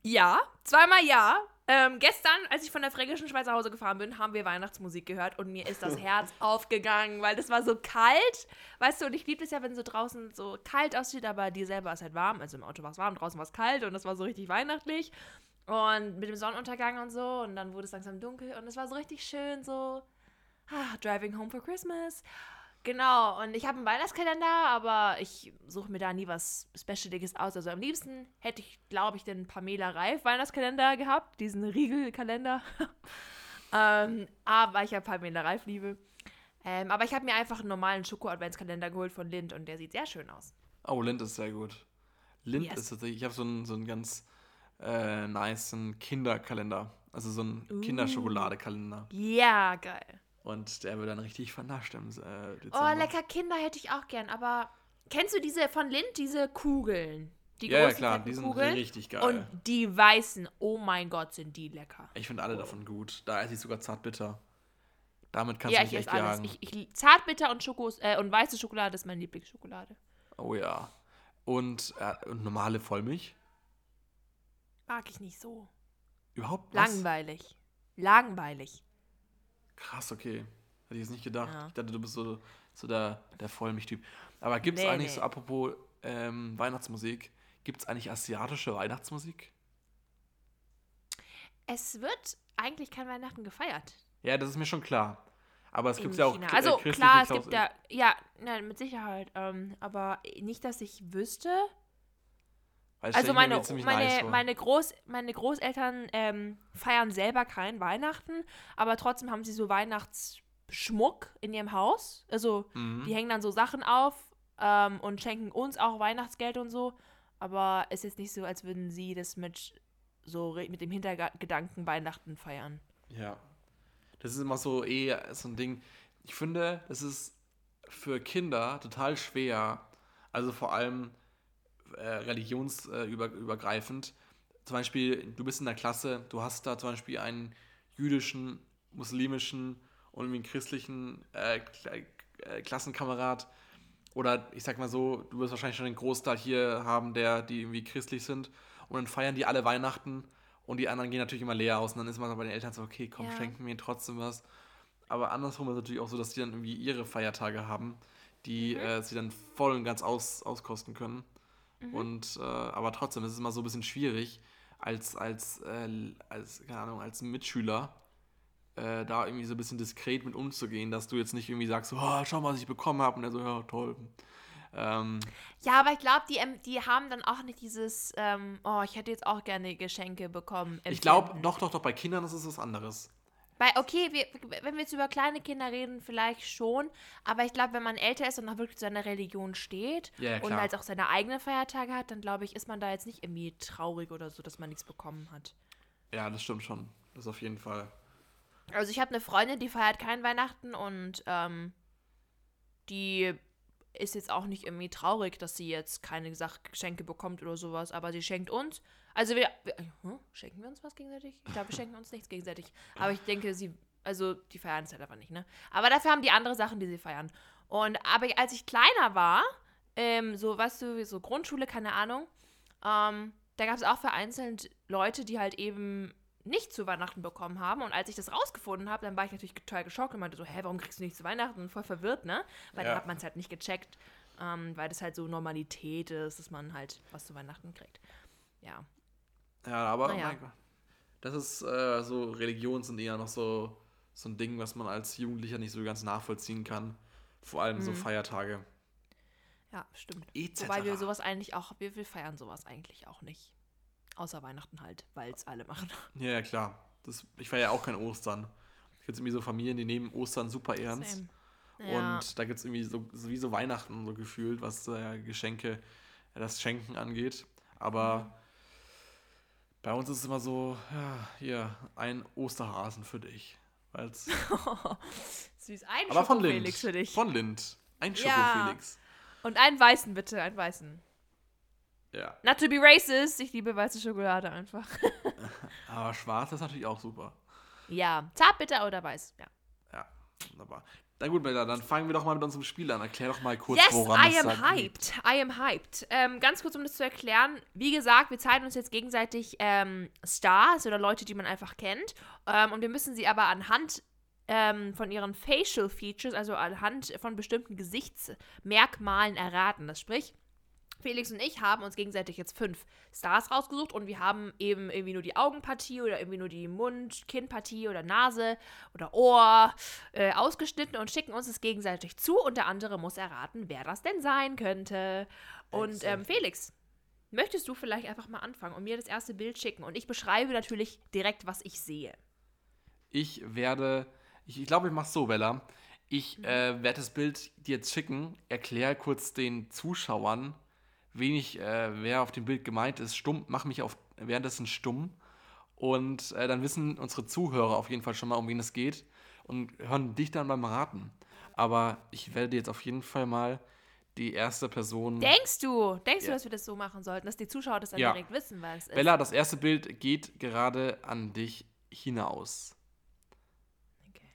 Ja, zweimal ja. Ähm, gestern, als ich von der fränkischen Schweiz nach Hause gefahren bin, haben wir Weihnachtsmusik gehört und mir ist das Herz aufgegangen, weil das war so kalt. Weißt du, und ich liebe es ja, wenn so draußen so kalt aussieht, aber dir selber ist halt warm. Also im Auto war es warm, draußen war es kalt und das war so richtig weihnachtlich. Und mit dem Sonnenuntergang und so. Und dann wurde es langsam dunkel und es war so richtig schön, so ah, Driving Home for Christmas. Genau, und ich habe einen Weihnachtskalender, aber ich suche mir da nie was Specialiges aus. Also am liebsten hätte ich, glaube ich, den Pamela Reif Weihnachtskalender gehabt, diesen Riegelkalender. ähm, aber weil ich ja Pamela Reif liebe. Ähm, aber ich habe mir einfach einen normalen Schoko-Adventskalender geholt von Lind und der sieht sehr schön aus. Oh, Lind ist sehr gut. Lind Yes. ist tatsächlich, ich habe so einen, so einen ganz äh, niceen Kinderkalender. Also so einen Uh. Kinderschokoladekalender. Ja, geil. Und der wird dann richtig vernascht im äh, Oh, lecker Kinder hätte ich auch gern, aber kennst du diese von Lind, diese Kugeln? Die Ja, ja, klar, die sind Kugeln? richtig geil. Und die weißen, oh mein Gott, sind die lecker. Ich finde alle davon gut. Da esse ich sogar zartbitter. Damit kannst ja, du ich mich echt esse alles. jagen. Ich, ich, Zartbitter und Schokos, äh, und weiße Schokolade ist meine Lieblingsschokolade. Oh ja. Und, äh, und normale Vollmilch? Mag ich nicht so. Überhaupt was? Langweilig. Langweilig. Krass, okay. Hätte ich jetzt nicht gedacht. Ja. Ich dachte, du bist so, so der, der Vollmilchtyp. Aber gibt es Nee, eigentlich nee. so, apropos ähm, Weihnachtsmusik, gibt es eigentlich asiatische Weihnachtsmusik? Es wird eigentlich kein Weihnachten gefeiert. Ja, das ist mir schon klar. Aber es gibt ja auch China. äh, Also klar, es gibt ja, ja, nein, mit Sicherheit. Ähm, aber nicht, dass ich wüsste. Das Also mir meine, meine, nice meine, Groß, meine Großeltern ähm, feiern selber kein Weihnachten, aber trotzdem haben sie so Weihnachtsschmuck in ihrem Haus. Also Mhm. die hängen dann so Sachen auf ähm, und schenken uns auch Weihnachtsgeld und so. Aber es ist jetzt nicht so, als würden sie das mit so mit dem Hintergedanken Weihnachten feiern. Ja. Das ist immer so eh so ein Ding. Ich finde, das ist für Kinder total schwer, also vor allem äh, religionsübergreifend. Zum Beispiel, du bist in der Klasse, du hast da zum Beispiel einen jüdischen, muslimischen und irgendwie einen christlichen äh, äh, Klassenkamerad. Oder ich sag mal so, du wirst wahrscheinlich schon einen Großteil hier haben, der, die irgendwie christlich sind. Und dann feiern die alle Weihnachten und die anderen gehen natürlich immer leer aus. Und dann ist man bei den Eltern so, okay, komm, Ja. schenken mir trotzdem was. Aber andersrum ist es natürlich auch so, dass die dann irgendwie ihre Feiertage haben, die äh, sie dann voll und ganz aus, auskosten können. Und äh, aber trotzdem ist es immer so ein bisschen schwierig, als, als, äh, als, keine Ahnung, als Mitschüler äh, da irgendwie so ein bisschen diskret mit umzugehen, dass du jetzt nicht irgendwie sagst, oh, schau mal, was ich bekommen habe. Und er so, ja, toll. Ähm, Ja, aber ich glaube, die, die haben dann auch nicht dieses, ähm, oh, ich hätte jetzt auch gerne Geschenke bekommen. ich glaube, doch, doch, doch, bei Kindern ist es was anderes. Bei, okay, wir, wenn wir jetzt über kleine Kinder reden, vielleicht schon. Aber ich glaube, wenn man älter ist und noch wirklich zu seiner Religion steht Ja, und halt auch seine eigenen Feiertage hat, dann glaube ich, ist man da jetzt nicht irgendwie traurig oder so, dass man nichts bekommen hat. Ja, das stimmt schon. Das auf jeden Fall. Also ich habe eine Freundin, die feiert kein Weihnachten und ähm, die ist jetzt auch nicht irgendwie traurig, dass sie jetzt keine Sach Geschenke bekommt oder sowas, aber sie schenkt uns. Also wir, wir hm, schenken wir uns was gegenseitig? Ich glaube, wir schenken uns nichts gegenseitig. Aber ich denke, sie, also die feiern es halt einfach nicht, ne? Aber dafür haben die andere Sachen, die sie feiern. Und aber als ich kleiner war, ähm, so, weißt du, so Grundschule, keine Ahnung, ähm, da gab es auch vereinzelt Leute, die halt eben nicht zu Weihnachten bekommen haben. Und als ich das rausgefunden habe, dann war ich natürlich total geschockt und meinte so, hä, warum kriegst du nicht zu Weihnachten? Und voll verwirrt, ne? Weil Ja. dann hat man es halt nicht gecheckt, ähm, weil das halt so Normalität ist, dass man halt was zu Weihnachten kriegt. Ja. Ja, aber Naja. mein Gott. das ist äh, so, Religionen sind eher noch so, so ein Ding, was man als Jugendlicher nicht so ganz nachvollziehen kann. Vor allem so Mhm. Feiertage. Ja, stimmt. Etc. Wobei wir sowas eigentlich auch, wir, wir feiern sowas eigentlich auch nicht. Außer Weihnachten halt, weil es alle machen. Ja, ja, klar. Das, ich feiere ja auch kein Ostern. Es gibt irgendwie so Familien, die nehmen Ostern super ernst. Ja. Und da gibt es irgendwie so, so wie so Weihnachten so gefühlt, was äh, Geschenke, äh, das Schenken angeht. Aber Mhm. Bei uns ist es immer so, ja, hier, ein Osterhasen für dich. Weil's, Süß. Ein aber von Lind. Für dich. Von Lind. Ein Ja. Schokofelix. Und einen weißen bitte, einen weißen. Ja. Not to be racist, ich liebe weiße Schokolade einfach. Aber schwarz ist natürlich auch super. ja, zartbitter oder weiß, ja. Ja, wunderbar. Na gut, Bella, dann fangen wir doch mal mit unserem Spiel an. Erklär doch mal kurz, Yes, woran I es am da hyped. I am hyped. Ähm, ganz kurz, um das zu erklären. Wie gesagt, wir zeigen uns jetzt gegenseitig ähm, Stars oder Leute, die man einfach kennt. Ähm, und wir müssen sie aber anhand ähm, von ihren Facial Features, also anhand von bestimmten Gesichtsmerkmalen erraten. Das sprich, Felix und ich haben uns gegenseitig jetzt fünf Stars rausgesucht und wir haben eben irgendwie nur die Augenpartie oder irgendwie nur die Mund-, Kinnpartie oder Nase oder Ohr äh, ausgeschnitten und schicken uns das gegenseitig zu und der andere muss erraten, wer das denn sein könnte. Und ähm. Felix, möchtest du vielleicht einfach mal anfangen und mir das erste Bild schicken? Und ich beschreibe natürlich direkt, was ich sehe. Ich werde, ich, ich glaube, ich mache so, Bella. Ich äh, werde das Bild dir jetzt schicken, erkläre kurz den Zuschauern, wen ich, äh, wer auf dem Bild gemeint ist, stumm, mach mich auf währenddessen stumm. Und äh, dann wissen unsere Zuhörer auf jeden Fall schon mal, um wen es geht und hören dich dann beim Raten. Aber ich werde jetzt auf jeden Fall mal die erste Person. Denkst du, denkst du, Ja. dass wir das so machen sollten, dass die Zuschauer das dann Ja. direkt wissen, wer es ist? Bella, das erste Bild geht gerade an dich hinaus. Okay.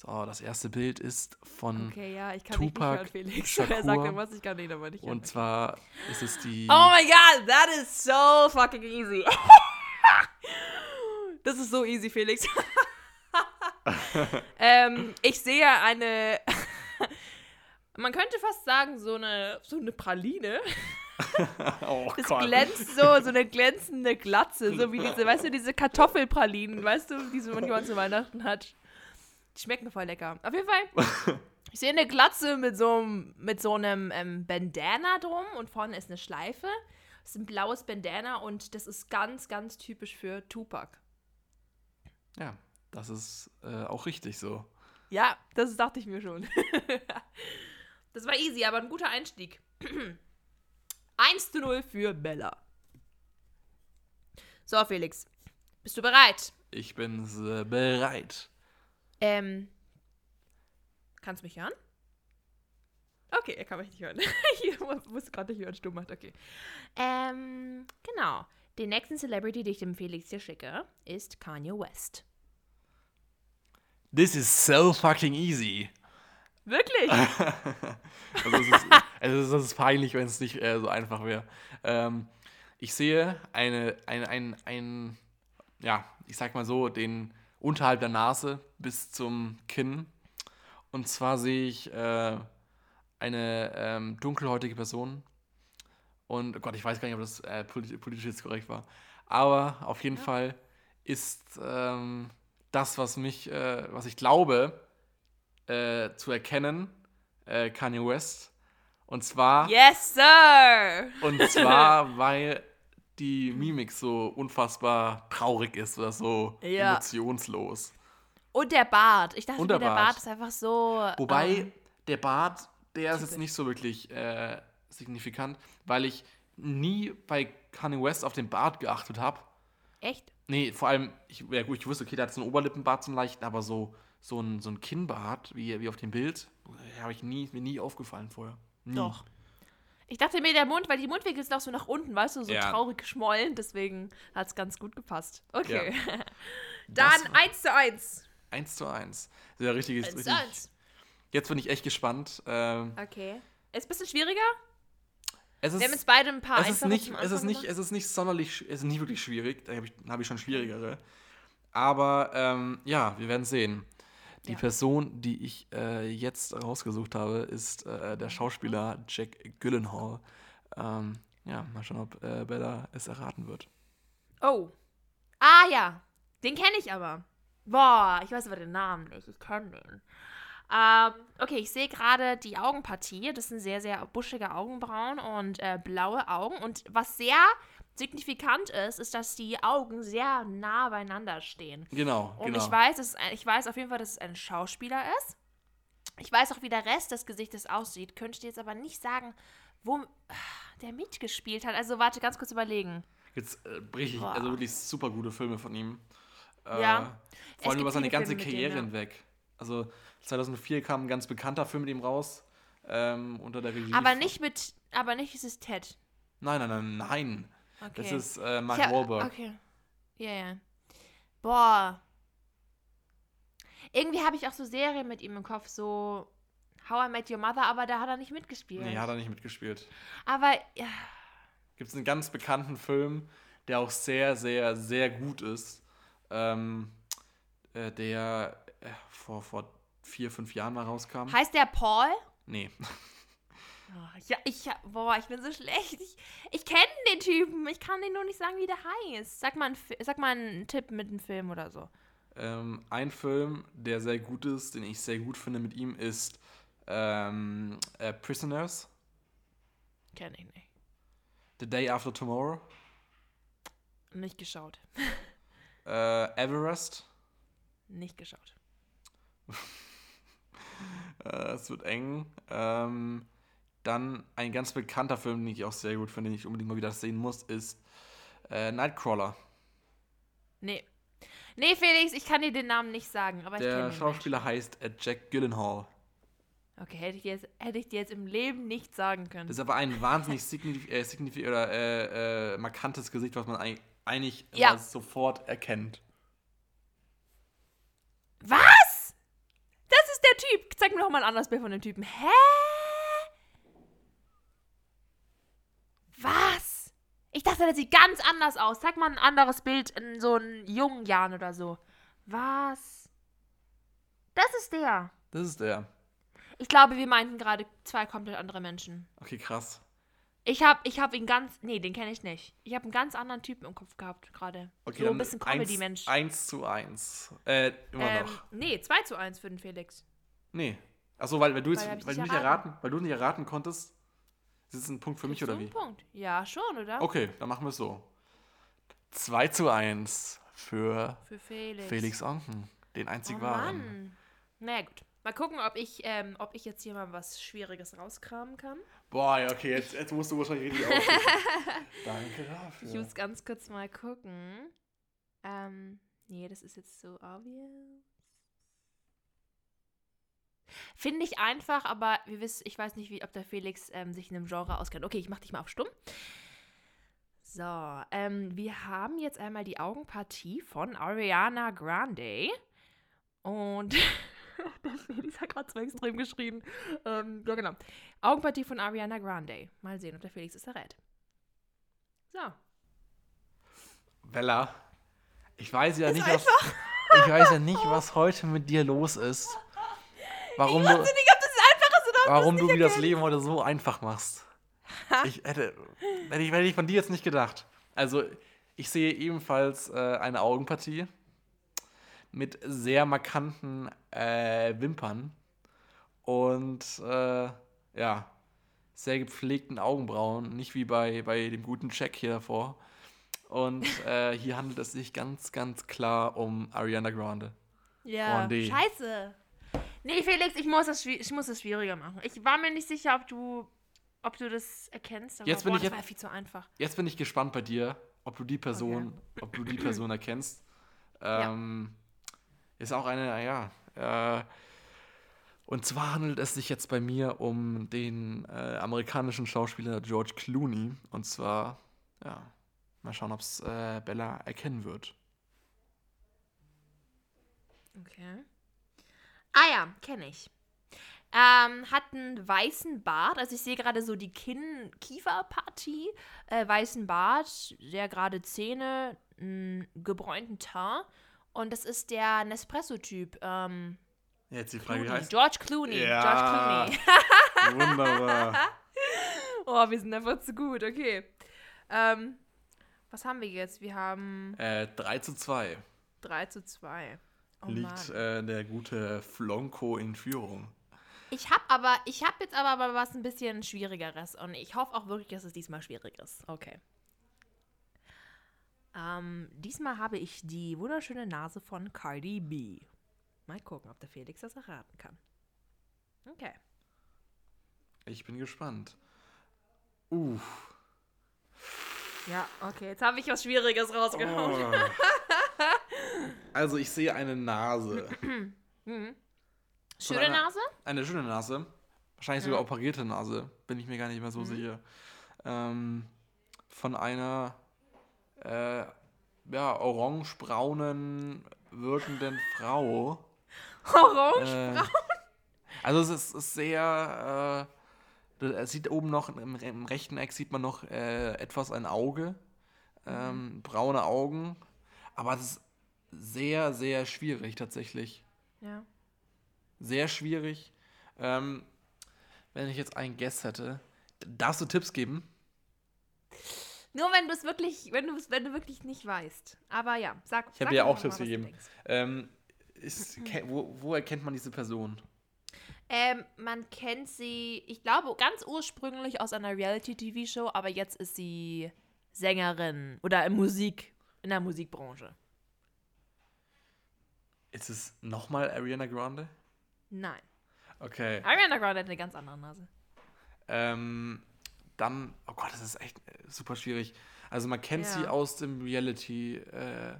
So, das erste Bild ist von Okay, ja, ich kann Tupac nicht hören, Felix. Shakur. Er sagt irgendwas, ich kann ihn aber nicht hören. Und zwar ist es die. Oh my god, that is so fucking easy. das ist so easy, Felix. ähm, ich sehe eine. Man könnte fast sagen, so eine, so eine Praline. oh Das glänzt so, so eine glänzende Glatze. So wie diese, weißt du, diese Kartoffelpralinen, weißt du, die so manchmal zu Weihnachten hat. Die schmecken voll lecker. Auf jeden Fall Ich sehe eine Glatze mit so, einem- mit so einem ähm, Bandana drum und vorne ist eine Schleife. Das ist ein blaues Bandana und das ist ganz, ganz typisch für Tupac. Ja, das ist äh, auch richtig so. Ja, das dachte ich mir schon. das war easy, aber ein guter Einstieg. 1 zu 0 für Bella. So, Felix. Bist du bereit? Ich bin äh, bereit. Ähm. Kannst du mich hören? Okay, er kann mich nicht hören. ich wusste gerade nicht, wie man stumm macht. Okay. Ähm, genau. Den nächsten Celebrity, den ich dem Felix hier schicke, ist Kanye West. This is so fucking easy. Wirklich? Also es ist, also es ist peinlich, wenn es nicht äh, so einfach wäre. Ähm, ich sehe eine, ein, ein, ein, ja, ich sag mal so, den unterhalb der Nase bis zum Kinn. Und zwar sehe ich äh, eine ähm, dunkelhäutige Person. Und oh Gott, ich weiß gar nicht, ob das äh, politi- politisch jetzt korrekt war. Aber auf jeden Fall ist ähm, das, was mich, äh, was ich glaube, äh, zu erkennen, äh, Kanye West. Und zwar, yes, sir! und zwar, weil die Mimik so unfassbar traurig ist oder so Ja. emotionslos. Und der Bart. Ich dachte Und mir, der der Bart. Bart ist einfach so. Wobei ähm, der Bart, der ist jetzt nicht so wirklich äh, signifikant, weil ich nie bei Kanye West auf den Bart geachtet habe. echt? Nee, vor allem, ich, ja gut, ich wusste, okay, der hat so einen Oberlippenbart zum leichten, aber so, so ein, so ein Kinnbart, wie, wie auf dem Bild, habe ich nie, mir nie aufgefallen vorher. Nie. Doch. Ich dachte mir, der Mund, weil die Mundwinkel ist noch so nach unten, weißt du, so Ja. traurig geschmollen, deswegen hat es ganz gut gepasst. Okay. Das Dann war- 1 zu 1. 1 zu 1. Sehr richtig, 1 richtig. zu 1. Jetzt bin ich echt gespannt. Ähm, Okay. Ist ein bisschen schwieriger. es ist, Wir haben jetzt beide ein paar es ist nicht, es ist nicht, es ist nicht sonderlich, es ist nicht wirklich schwierig. Da habe ich, hab ich schon schwierigere. Aber ähm, ja, wir werden sehen. Die Ja. Person, die ich äh, jetzt rausgesucht habe, ist äh, der Schauspieler Jack Gyllenhaal. Ähm, ja, mal schauen, ob äh, Bella es erraten wird. Oh. Ah ja. Den kenne ich aber. Boah, ich weiß aber den Namen nicht. Ich kenne den. Ähm, okay, ich sehe gerade die Augenpartie. Das sind sehr, sehr buschige Augenbrauen und äh, blaue Augen. Und was sehr signifikant ist, ist, dass die Augen sehr nah beieinander stehen. Genau, Und genau. ich weiß, es ich weiß auf jeden Fall, dass es ein Schauspieler ist. Ich weiß auch, wie der Rest des Gesichtes aussieht. Könnte ich jetzt aber nicht sagen, wo ah, der mitgespielt hat. Also warte, ganz kurz überlegen. Jetzt äh, richtig, Boah. also wirklich super gute Filme von ihm. Äh, Ja. Vor allem über seine ganze Filme Karriere ja. hinweg. Also 2004 kam ein ganz bekannter Film mit ihm raus. Ähm, unter der Regie. Aber nicht mit, aber nicht ist es Ted. Nein, nein, nein, nein. Okay. Das ist äh, Mark hab- Wahlberg. Okay. Ja, ja. Boah. Irgendwie habe ich auch so Serien mit ihm im Kopf, so How I Met Your Mother, aber da hat er nicht mitgespielt. Nee, hat er nicht mitgespielt. Aber ja, Gibt es einen ganz bekannten Film, der auch sehr, sehr, sehr gut ist. Ähm, äh, der äh, vor, vor vier, fünf Jahren mal rauskam. heißt der Paul? Nee. Oh, ja, ich, boah, ich bin so schlecht. Ich, ich kenne den Typen. Ich kann dir nur nicht sagen, wie der heißt. Sag mal, einen, sag mal einen Tipp mit einem Film oder so. Ähm, ein Film, der sehr gut ist, den ich sehr gut finde mit ihm, ist ähm, äh, Prisoners, Kenne ich nicht. The Day After Tomorrow, Nicht geschaut. äh, Everest. Nicht geschaut. Äh, es wird eng. Ähm, dann ein ganz bekannter Film, den ich auch sehr gut finde, den ich unbedingt mal wieder sehen muss, ist äh, Nightcrawler. Nee. Nee, Felix, ich kann dir den Namen nicht sagen, aber Der Schauspieler heißt äh, Jack Gyllenhaal. Okay, hätte ich, dir jetzt, hätte ich dir jetzt im Leben nicht sagen können. Das ist aber ein wahnsinnig signif äh, signif oder äh, äh, markantes Gesicht, was man eig- eigentlich Ja. sofort erkennt. Was? Das ist der Typ. Zeig mir doch mal ein anderes Bild von dem Typen. Hä? Was? Ich dachte, der sieht ganz anders aus. Zeig mal ein anderes Bild in so einen jungen Jahren oder so. Was? Das ist der. Das ist der. Ich glaube, wir meinten gerade zwei komplett andere Menschen. Okay, krass. Ich habe ich hab ihn ganz. Nee, den kenne ich nicht. Ich habe einen ganz anderen Typen im Kopf gehabt gerade. Okay, so ein bisschen Comedy-Mensch. Eins zu eins. Äh, immer Ähm, noch. nee, 2 zu 1 für den Felix. Nee, Achso, weil, weil du jetzt, Weil weil, du nicht nicht erraten, weil du nicht erraten konntest, ist es ein Punkt für mich oder wie? einen Punkt? Ja, schon, oder? Okay, dann machen wir es so. 2 zu 1 für Für Felix. Felix Onken, den einzig Oh wahren. Mann. Naja, gut. Mal gucken, ob ich, ähm, ob ich jetzt hier mal was Schwieriges rauskramen kann. Boah, ja, okay, jetzt, jetzt musst du wahrscheinlich richtig aufpassen. Danke dafür. Ich muss ganz kurz mal gucken. Ähm, nee, das ist jetzt so obvious. Finde ich einfach, aber wir wissen, ich weiß nicht, wie, ob der Felix ähm, sich in einem Genre auskennt. Okay, ich mach dich mal auf stumm. So, ähm, wir haben jetzt einmal die Augenpartie von Ariana Grande. Und der Felix hat gerade so extrem geschrien. Ähm, ja, genau. Augenpartie von Ariana Grande. Mal sehen, ob der Felix es errät. So. Bella, ich weiß ja Ist nicht, was, ich weiß ja nicht, was heute mit dir los ist. Warum Ich du, nicht, ob das einfach ist oder warum du mir das. Leben heute so einfach machst. Ich hätte, hätte ich, hätte ich von dir jetzt nicht gedacht. Also, ich sehe ebenfalls äh, eine Augenpartie mit sehr markanten äh, Wimpern und äh, ja, sehr gepflegten Augenbrauen, nicht wie bei, bei dem guten Jack hier davor. Und äh, hier handelt es sich ganz, ganz klar um Ariana Grande. Ja, nee. scheiße. Nee, Felix, ich muss, das, ich muss das schwieriger machen. Ich war mir nicht sicher, ob du, ob du das erkennst. Aber Jetzt bin boah, ich das jetzt- war viel zu einfach. Jetzt bin ich gespannt bei dir, ob du die Person, ob du die Person erkennst. Ähm, Ist auch eine, ja. Äh, und zwar handelt es sich jetzt bei mir um den äh, amerikanischen Schauspieler George Clooney. Und zwar, ja, mal schauen, ob es äh, Bella erkennen wird. Okay. Ah ja, kenne ich. Ähm, hat einen weißen Bart, also ich sehe gerade so die Kinn-Kieferpartie, äh, weißen Bart, sehr gerade Zähne, einen gebräunten Teint und das ist der Nespresso-Typ. Ähm, Jetzt die Frage, wie heißt George Clooney. Ja. George Clooney. Wunderbar. Oh, wir sind einfach zu gut, okay. Ähm, was haben wir jetzt? Wir haben äh, 3 zu 2 3 zu 2. Oh liegt äh, der gute Flonko in Führung. Ich habe aber, ich habe jetzt aber was ein bisschen schwierigeres und ich hoffe auch wirklich, dass es diesmal schwierig ist. Okay. Ähm, diesmal habe ich die wunderschöne Nase von Cardi B. Mal gucken, ob der Felix das erraten kann. Okay. Ich bin gespannt. Uff. Ja, okay. Jetzt habe ich was Schwieriges rausgehauen. Oh. Also ich sehe eine Nase. Schöne einer- Nase? Eine schöne Nase. Wahrscheinlich sogar operierte Nase. Bin ich mir gar nicht mehr so sicher. Ähm, von einer äh, ja, orange-braunen wirkenden Frau. Orange? Äh, also es ist, ist sehr. Äh, es sieht oben noch im, im rechten Eck sieht man noch äh, etwas ein Auge, ähm, braune Augen, aber es ist sehr sehr schwierig tatsächlich, Ja. sehr schwierig. Ähm, wenn ich jetzt einen Guess hätte, darfst du Tipps geben? Nur wenn du es wirklich, wenn du es, wenn du wirklich nicht weißt. Aber ja, sag. Ich habe mir auch Tipps mal, gegeben. Ähm, ist, wo, wo erkennt man diese Person? Ähm, man kennt sie, ich glaube, ganz ursprünglich aus einer Reality-TV-Show, aber jetzt ist sie Sängerin oder in Musik, in der Musikbranche. Ist es nochmal Ariana Grande? Nein. Okay. Ariana Grande hat eine ganz andere Nase. Ähm, dann, oh Gott, das ist echt äh, super schwierig. Also man kennt Ja. sie aus dem Reality. Äh,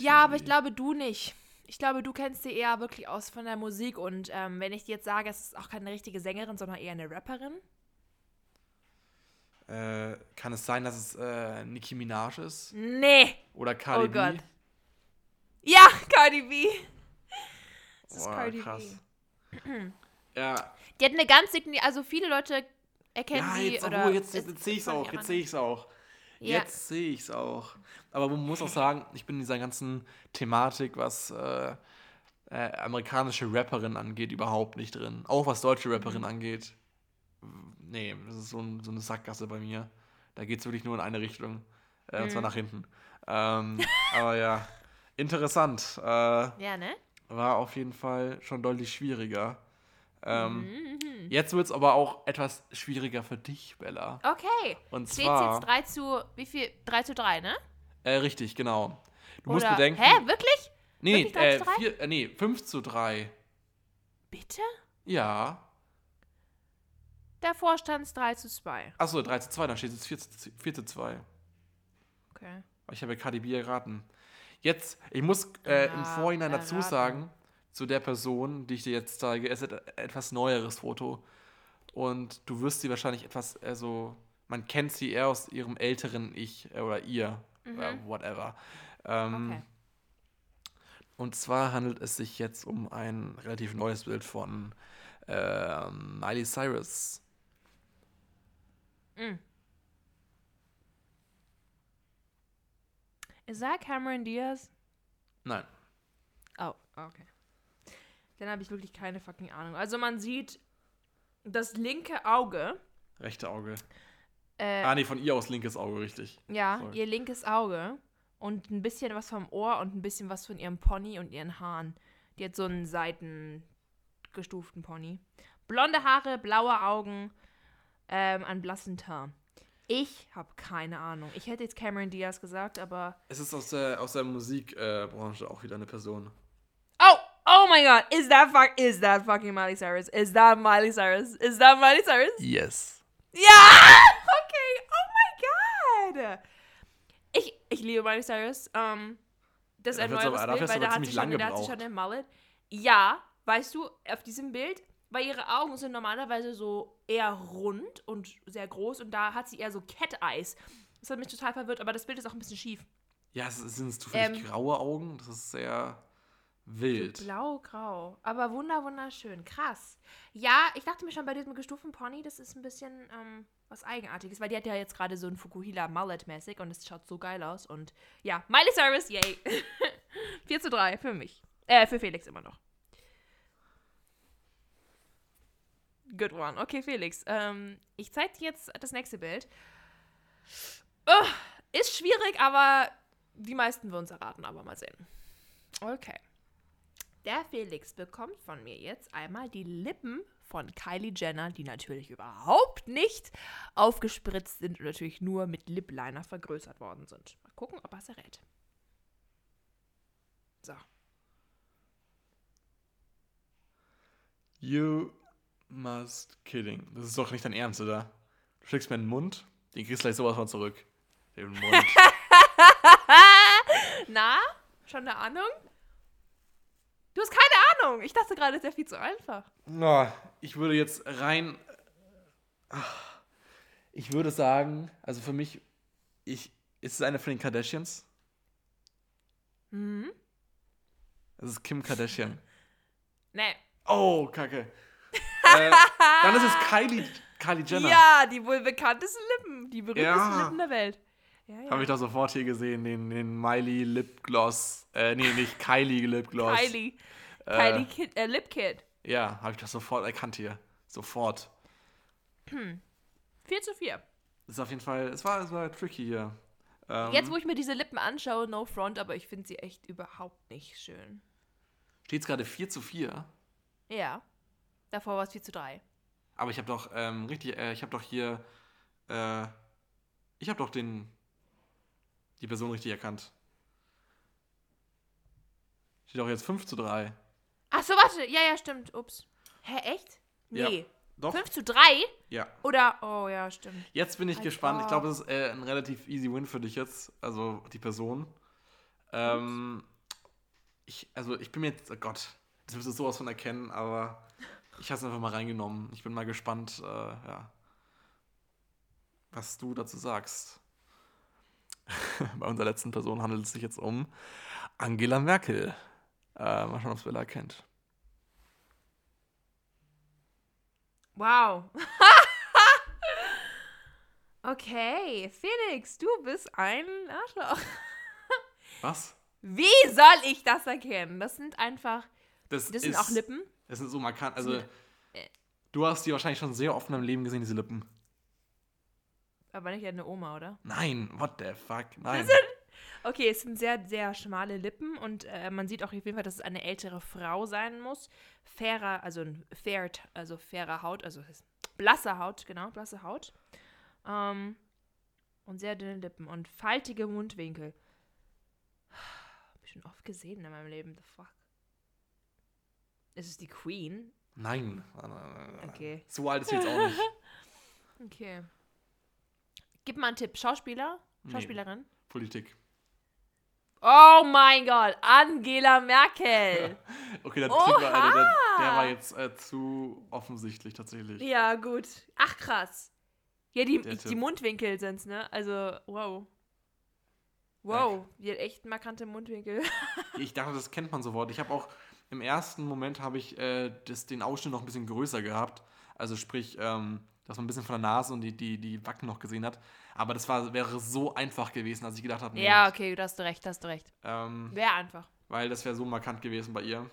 Ja, aber ich glaube, du nicht. Ich glaube, du kennst sie eher wirklich aus von der Musik und ähm, wenn ich dir jetzt sage, es ist auch keine richtige Sängerin, sondern eher eine Rapperin. äh, kann es sein, dass es äh, Nicki Minaj ist? Nee. Oder Cardi Oh Gott. Ja, Cardi B. Ist Boah, Cardi krass. B. Ja, Die hat eine ganz signi also viele Leute erkennen ja sie jetzt, oder obwohl, jetzt, jetzt, sehe ich es auch, jetzt sehe ich es auch. Ja. Jetzt sehe ich es auch. Aber man muss auch sagen, ich bin in dieser ganzen Thematik, was äh, äh, amerikanische Rapperin angeht, überhaupt nicht drin. Auch was deutsche Rapperin Mhm. angeht. Nee, das ist so, ein, so eine Sackgasse bei mir. Da geht es wirklich nur in eine Richtung. Äh, Und Mhm. zwar nach hinten. Ähm, aber ja, interessant. Äh, Ja, ne? war auf jeden Fall schon deutlich schwieriger. Ähm, Mhm. Jetzt wird es aber auch etwas schwieriger für dich, Bella. Okay. Und Steht zwar. jetzt 3 zu, wie viel? 3 zu 3, ne? Äh, richtig, genau. Du musst Oder, bedenken. Hä, wirklich? Nee, wirklich äh, vier, äh, nee, 5 zu 3. Bitte? Ja. Davor stand es 3 zu 2. Achso, 3 zu 2, dann steht es 4 zu, 4 zu 2. Okay. Ich habe ja KDB erraten. Jetzt, ich muss äh, im Vorhinein dazu erraten. sagen, zu der Person, die ich dir jetzt zeige, es ist ein etwas neueres Foto. Und du wirst sie wahrscheinlich etwas, also, man kennt sie eher aus ihrem älteren Ich äh, oder ihr, äh, whatever. Ähm, Mhm. Okay. Und zwar handelt es sich jetzt um ein relativ neues Bild von ähm, Miley Cyrus. Ist that Cameron Diaz? Nein. Oh, okay. Dann habe ich wirklich keine fucking Ahnung. Also man sieht das linke Auge. Rechte Auge. Äh, Ah, nee, von ihr aus linkes Auge, richtig. ja, sorry. ihr linkes Auge. Und ein bisschen was vom Ohr und ein bisschen was von ihrem Pony und ihren Haaren. Die hat so einen seitengestuften Pony. Blonde Haare, blaue Augen, ähm, einen blassen Teint. Ich habe keine Ahnung. Ich hätte jetzt Cameron Diaz gesagt, aber. Es ist aus der, aus der Musikbranche äh, auch wieder eine Person. Oh! Oh my god! Is that fuck is that fucking Miley Cyrus? Is that Miley Cyrus? Is that Miley Cyrus? Yes. Ja! Okay, oh my god! Ich, ich liebe Miley Cyrus. Ähm, das ist ein dafür Bild, weil da hat sie schon, da hat sie schon den Mullet. Ja, weißt du, auf diesem Bild, weil ihre Augen sind normalerweise so eher rund und sehr groß und da hat sie eher so Cat-Eyes. Das hat mich total verwirrt, aber das Bild ist auch ein bisschen schief. Ja, es sind es zufällig Ähm, graue Augen. Das ist sehr wild. Blau-grau. Aber wunder, wunderschön. Krass. Ja, ich dachte mir schon bei diesem gestuften Pony, das ist ein bisschen ähm, was Eigenartiges, weil die hat ja jetzt gerade so ein Fukuhila Mullet-mäßig und es schaut so geil aus. Und ja, Miley Cyrus, yay. 4 zu 3 für mich. Äh, für Felix immer noch. Good one. Okay, Felix. Ähm, ich zeige dir jetzt das nächste Bild. Oh, ist schwierig, aber die meisten würden es erraten, aber mal sehen. Okay. Der Felix bekommt von mir jetzt einmal die Lippen von Kylie Jenner, die natürlich überhaupt nicht aufgespritzt sind und natürlich nur mit Lip Liner vergrößert worden sind. Mal gucken, ob er es errät. So. You must kidding. Das ist doch nicht dein Ernst, oder? Du schickst mir einen Mund, den kriegst du gleich sowas von zurück. Den Mund. Na? Schon eine Ahnung? Du hast keine Ahnung. Ich dachte gerade, es wäre viel zu einfach. Na, ich würde jetzt rein. Ich würde sagen, also für mich, ich, ist es eine von den Kardashians? Mhm. Es ist Kim Kardashian. Nee. Oh, kacke. Äh, dann ist es Kylie, Kylie Jenner. Ja, die wohl bekanntesten Lippen. Die berühmtesten Ja. Lippen der Welt. Ja, ja. Habe ich doch sofort hier gesehen, den, den Miley Lip Gloss. Äh, nee, nicht Kylie Lip Gloss. Kylie. Äh, Kylie Kid, äh, Lip Kid. Ja, habe ich doch sofort erkannt hier. Sofort. 4 zu 4. Das ist auf jeden Fall, es war, es war tricky hier. Ähm, Jetzt, wo ich mir diese Lippen anschaue, no front, aber ich finde sie echt überhaupt nicht schön. steht es gerade 4 zu 4. Ja. Davor war es 4 zu 3. Aber ich habe doch ähm, richtig, äh, ich habe doch hier, äh, ich habe doch den, die Person richtig erkannt. Steht doch jetzt 5 zu 3. Ach so, warte. Ja, ja, stimmt. Ups. Hä, echt? Ja. Nee. Doch? 5 zu 3? Ja. Oder, oh ja, stimmt. Jetzt bin ich Als gespannt. Ich glaube, es ist äh, ein relativ easy Win für dich jetzt. Also die Person. Ähm, ich, also ich bin mir jetzt, oh Gott, das wirst du sowas von erkennen, aber ich habe es einfach mal reingenommen. Ich bin mal gespannt, äh, ja, was du dazu sagst. Bei unserer letzten Person handelt es sich jetzt um Angela Merkel. Äh, mal schauen, ob es Bella kennt. Wow. okay, Felix, du bist ein Arschloch. Was? Wie soll ich das erkennen? Das sind einfach, Das, das sind auch Lippen. Das sind so markant. Also, äh. du hast die wahrscheinlich schon sehr oft in deinem Leben gesehen, diese Lippen. Aber nicht eine Oma, oder? Nein, what the fuck? Nein. sind- Okay, es sind sehr, sehr schmale Lippen und äh, man sieht auch auf jeden Fall, dass es eine ältere Frau sein muss. Fairer, also ein fair, also fairer Haut, also blasse Haut, genau, blasse Haut. Ähm, und sehr dünne Lippen und faltige Mundwinkel. Hab ich schon oft gesehen in meinem Leben, the fuck. Ist es die Queen? Nein. Nein. Okay. So alt ist sie jetzt auch nicht. Okay. Gib mal einen Tipp. Schauspieler? Nee. Schauspielerin? Politik. Oh mein Gott, Angela Merkel. Okay, der Tipp war, der, der, der Oha! war jetzt äh, zu offensichtlich tatsächlich. ja, gut. Ach, krass. Ja, die, die. Mundwinkel sind's, ne? Also, wow. Wow, die hat echt markante Mundwinkel. Ich dachte, das kennt man sofort. Ich habe auch im ersten Moment habe ich äh, das, den Ausschnitt noch ein bisschen größer gehabt. Also sprich, ähm, dass man ein bisschen von der Nase und die, die, die Backen noch gesehen hat. Aber das war, wäre so einfach gewesen, als ich gedacht habe, nee, ja, okay, da hast du recht, da hast du recht. ähm, Wäre einfach. weil das wäre so markant gewesen bei ihr.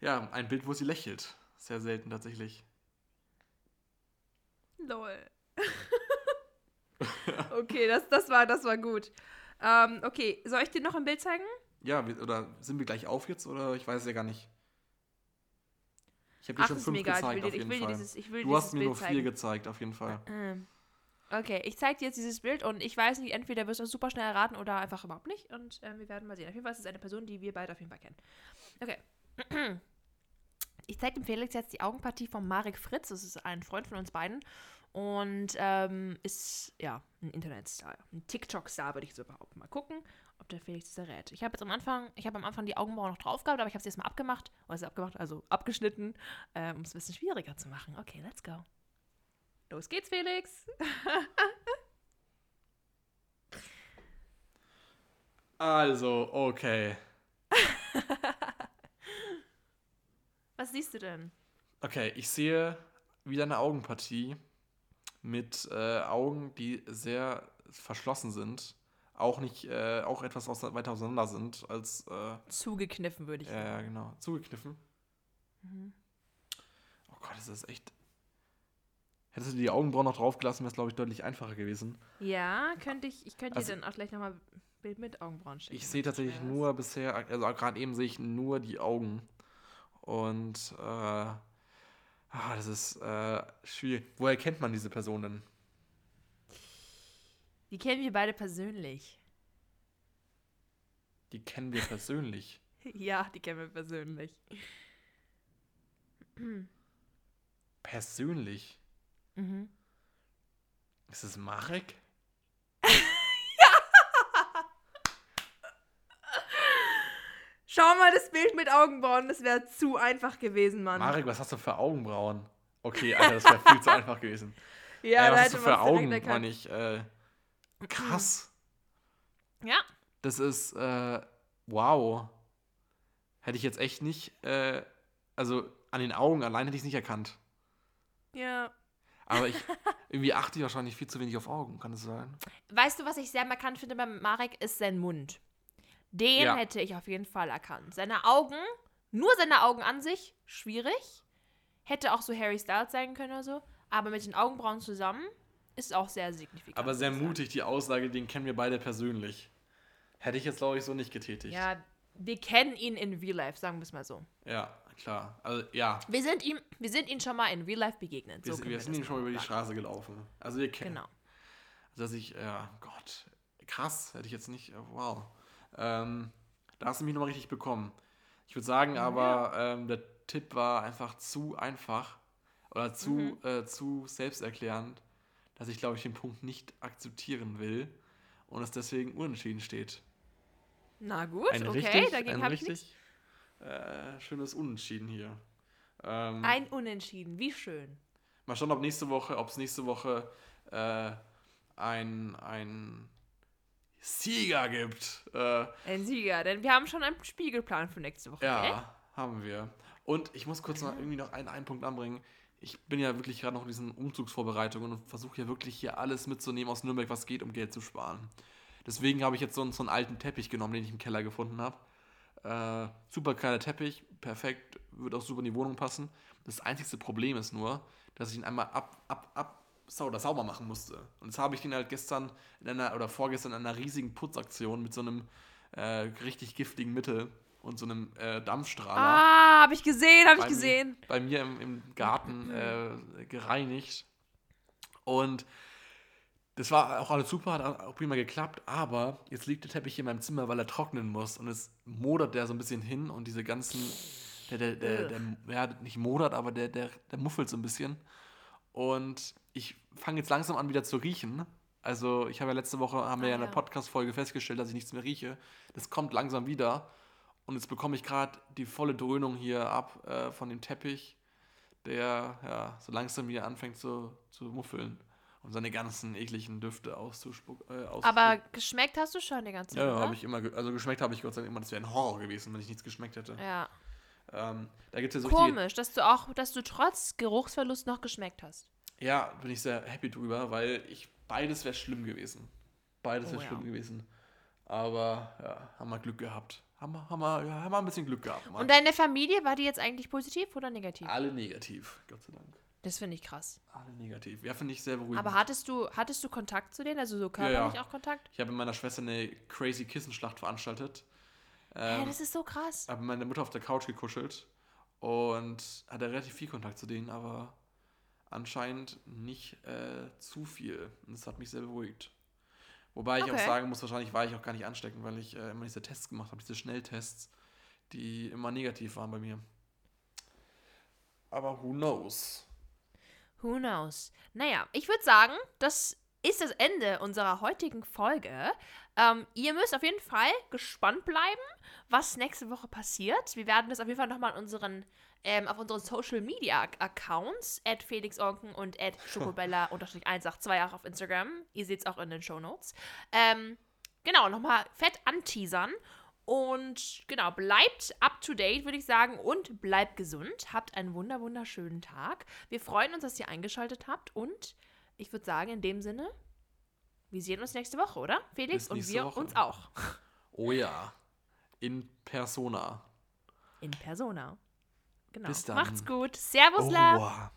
Ja, ein Bild, wo sie lächelt. Sehr selten tatsächlich. Lol. okay, das, das, war, das war gut. Ähm, okay, soll ich dir noch ein Bild zeigen? Ja, oder sind wir gleich auf jetzt oder ich weiß es ja gar nicht. Ich habe dir Ach, schon fünf gezeigt will, auf jeden Fall. dieses, du hast mir Bild nur vier zeigen. gezeigt, auf jeden Fall. Ähm, Okay, ich zeige dir jetzt dieses Bild und ich weiß nicht, entweder wirst du es super schnell erraten oder einfach überhaupt nicht. Und ähm, wir werden mal sehen. Auf jeden Fall ist es eine Person, die wir beide auf jeden Fall kennen. Okay. Ich zeige dem Felix jetzt die Augenpartie von Marek Fritz. Das ist ein Freund von uns beiden. Und ähm, ist, ja, ein Internetstar. Ein TikTok-Star, würde ich so behaupten. Mal gucken, ob der Felix das errät. Ich habe jetzt am Anfang, ich habe am Anfang die Augenbrauen noch drauf gehabt, aber ich habe sie jetzt mal abgemacht. Also abgemacht, also abgeschnitten, ähm, um es ein bisschen schwieriger zu machen. Okay, let's go. Los geht's, Felix. Also, okay. Was siehst du denn? Okay, ich sehe wieder eine Augenpartie mit äh, Augen, die sehr verschlossen sind. Auch nicht, äh, auch etwas aus, weiter auseinander sind als, äh, Zugekniffen, würde ich ja, sagen. ja, genau, zugekniffen. Mhm. Oh Gott, das ist echt. Hättest du die Augenbrauen noch draufgelassen, wäre es, glaube ich, deutlich einfacher gewesen. Ja, könnte ich, ich könnte Also- dir dann auch gleich nochmal Bild mit Augenbrauen schicken. Ich sehe tatsächlich nur bisher, also gerade eben sehe ich nur die Augen. Und, äh, ah, das ist äh, schwierig. Woher kennt man diese Person denn? Die kennen wir beide persönlich. Die kennen wir persönlich. ja, die kennen wir persönlich. Persönlich? Mhm. Ist es Marek? Schau mal das Bild mit Augenbrauen, das wäre zu einfach gewesen, Mann. Marek, was hast du für Augenbrauen? Okay, Alter, das wäre viel zu einfach gewesen. ja, da was hast du für Augen, meine ich? Äh, krass. Ja, Das ist, äh, wow. Hätte ich jetzt echt nicht, äh, also an den Augen allein hätte ich es nicht erkannt. ja. Aber ich, irgendwie achte ich wahrscheinlich viel zu wenig auf Augen, kann es sein? Weißt du, was ich sehr markant finde beim Marek, ist sein Mund. Den Ja. hätte ich auf jeden Fall erkannt. Seine Augen, nur seine Augen an sich, schwierig. Hätte auch so Harry Styles sein können oder so. Aber mit den Augenbrauen zusammen ist auch sehr signifikant. Aber sehr mutig, die Aussage, den kennen wir beide persönlich. Hätte ich jetzt, glaube ich, so nicht getätigt. Ja, wir kennen ihn in Real Life, sagen wir es mal so. Ja, klar. Also, ja. Wir sind ihm, wir sind ihm schon mal in Real Life begegnet. Wir, so sind- wir sind ihm schon mal über die. Straße gelaufen. Also, wir kennen. Genau. Dass ich, ja, Gott, krass, hätte ich jetzt nicht, äh, wow. Ähm, da hast du mich nochmal richtig bekommen. Ich würde sagen, aber ähm, der Tipp war einfach zu einfach oder zu, Mhm. äh, zu selbsterklärend, dass ich, glaube ich, den Punkt nicht akzeptieren will und es deswegen unentschieden steht. Na gut, Ein okay, richtig, dagegen habe ich nichts. richtig äh, schönes Unentschieden hier. Ähm, Ein Unentschieden, wie schön. Mal schauen, ob nächste Woche, ob es nächste Woche äh, ein, ein Sieger gibt. Äh, Ein Sieger, denn wir haben schon einen Spiegelplan für nächste Woche. ja, gell? haben wir. Und ich muss kurz noch irgendwie noch einen, einen Punkt anbringen. Ich bin ja wirklich gerade noch in diesen Umzugsvorbereitungen und versuche ja wirklich hier alles mitzunehmen aus Nürnberg, was geht, um Geld zu sparen. Deswegen habe ich jetzt so, einen- so einen alten Teppich genommen, den ich im Keller gefunden habe. Äh, super kleiner Teppich, perfekt, würde auch super in die Wohnung passen. Das einzigste Problem ist nur, dass ich ihn einmal ab, ab, sau oder sauber machen musste. Und das habe ich ihn halt gestern in einer oder vorgestern in einer riesigen Putzaktion mit so einem äh, richtig giftigen Mittel und so einem äh, Dampfstrahler Ah, habe ich gesehen, habe ich gesehen. Mir, bei mir im, im Garten äh, gereinigt. Und das war auch alles super, hat auch prima geklappt, aber jetzt liegt der Teppich in meinem Zimmer, weil er trocknen muss und es modert der so ein bisschen hin und diese ganzen, der, der, der, der ja, nicht modert, aber der, der, der muffelt so ein bisschen. Und ich fange jetzt langsam an, wieder zu riechen. Also, ich habe ja letzte Woche, haben wir Ah, ja in der. Podcast-Folge festgestellt, dass ich nichts mehr rieche. Das kommt langsam wieder. Und jetzt bekomme ich gerade die volle Dröhnung hier ab äh, von dem Teppich, der ja so langsam wieder anfängt zu, zu muffeln und seine ganzen ekligen Düfte auszuspucken. Äh. Aber geschmeckt hast du schon die ganze Zeit. ja, habe ich immer, ge- also geschmeckt habe ich Gott sei Dank immer, das wäre ein Horror gewesen, wenn ich nichts geschmeckt hätte. Ja. Ähm, da gibt es ja so Komisch, dass du auch, dass du trotz Geruchsverlust noch geschmeckt hast. Ja, bin ich sehr happy drüber, weil ich beides wäre schlimm gewesen. Beides Oh, wäre ja. schlimm gewesen. Aber ja, haben wir Glück gehabt. Haben wir, haben wir, ja, haben wir ein bisschen Glück gehabt. Mann. Und deine Familie, war die jetzt eigentlich positiv oder negativ? Alle negativ, Gott sei Dank. Das finde ich krass. Alle negativ. Ja, finde ich sehr beruhigend. Aber hattest du, hattest du Kontakt zu denen? Also so körperlich ja. auch Kontakt? ich habe mit meiner Schwester eine crazy Kissenschlacht veranstaltet. Ähm, das ist so krass. habe mit meiner Mutter auf der Couch gekuschelt und hatte relativ viel Kontakt zu denen, aber anscheinend nicht äh, zu viel. Und das hat mich sehr beruhigt. Wobei ich auch Okay. sagen muss, wahrscheinlich war ich auch gar nicht ansteckend, weil ich äh, immer diese Tests gemacht habe, diese Schnelltests, die immer negativ waren bei mir. Aber who knows? Who knows? Naja, ich würde sagen, das ist das Ende unserer heutigen Folge. Ähm, ihr müsst auf jeden Fall gespannt bleiben, was nächste Woche passiert. Wir werden das auf jeden Fall nochmal unseren, ähm, auf unseren Social Media Accounts, at felixonken und at schokobella-182 auch auf Instagram. Ihr seht es auch in den Show Notes. Ähm, genau, nochmal fett anteasern. Und genau, bleibt up to date, würde ich sagen, und bleibt gesund. Habt einen wunder wunderschönen Tag. Wir freuen uns, dass ihr eingeschaltet habt und ich würde sagen, in dem Sinne, wir sehen uns nächste Woche, oder? Felix und wir Woche. uns auch. Oh ja. In Persona. In Persona. Genau. Bis dann. Macht's gut. Servus, Love.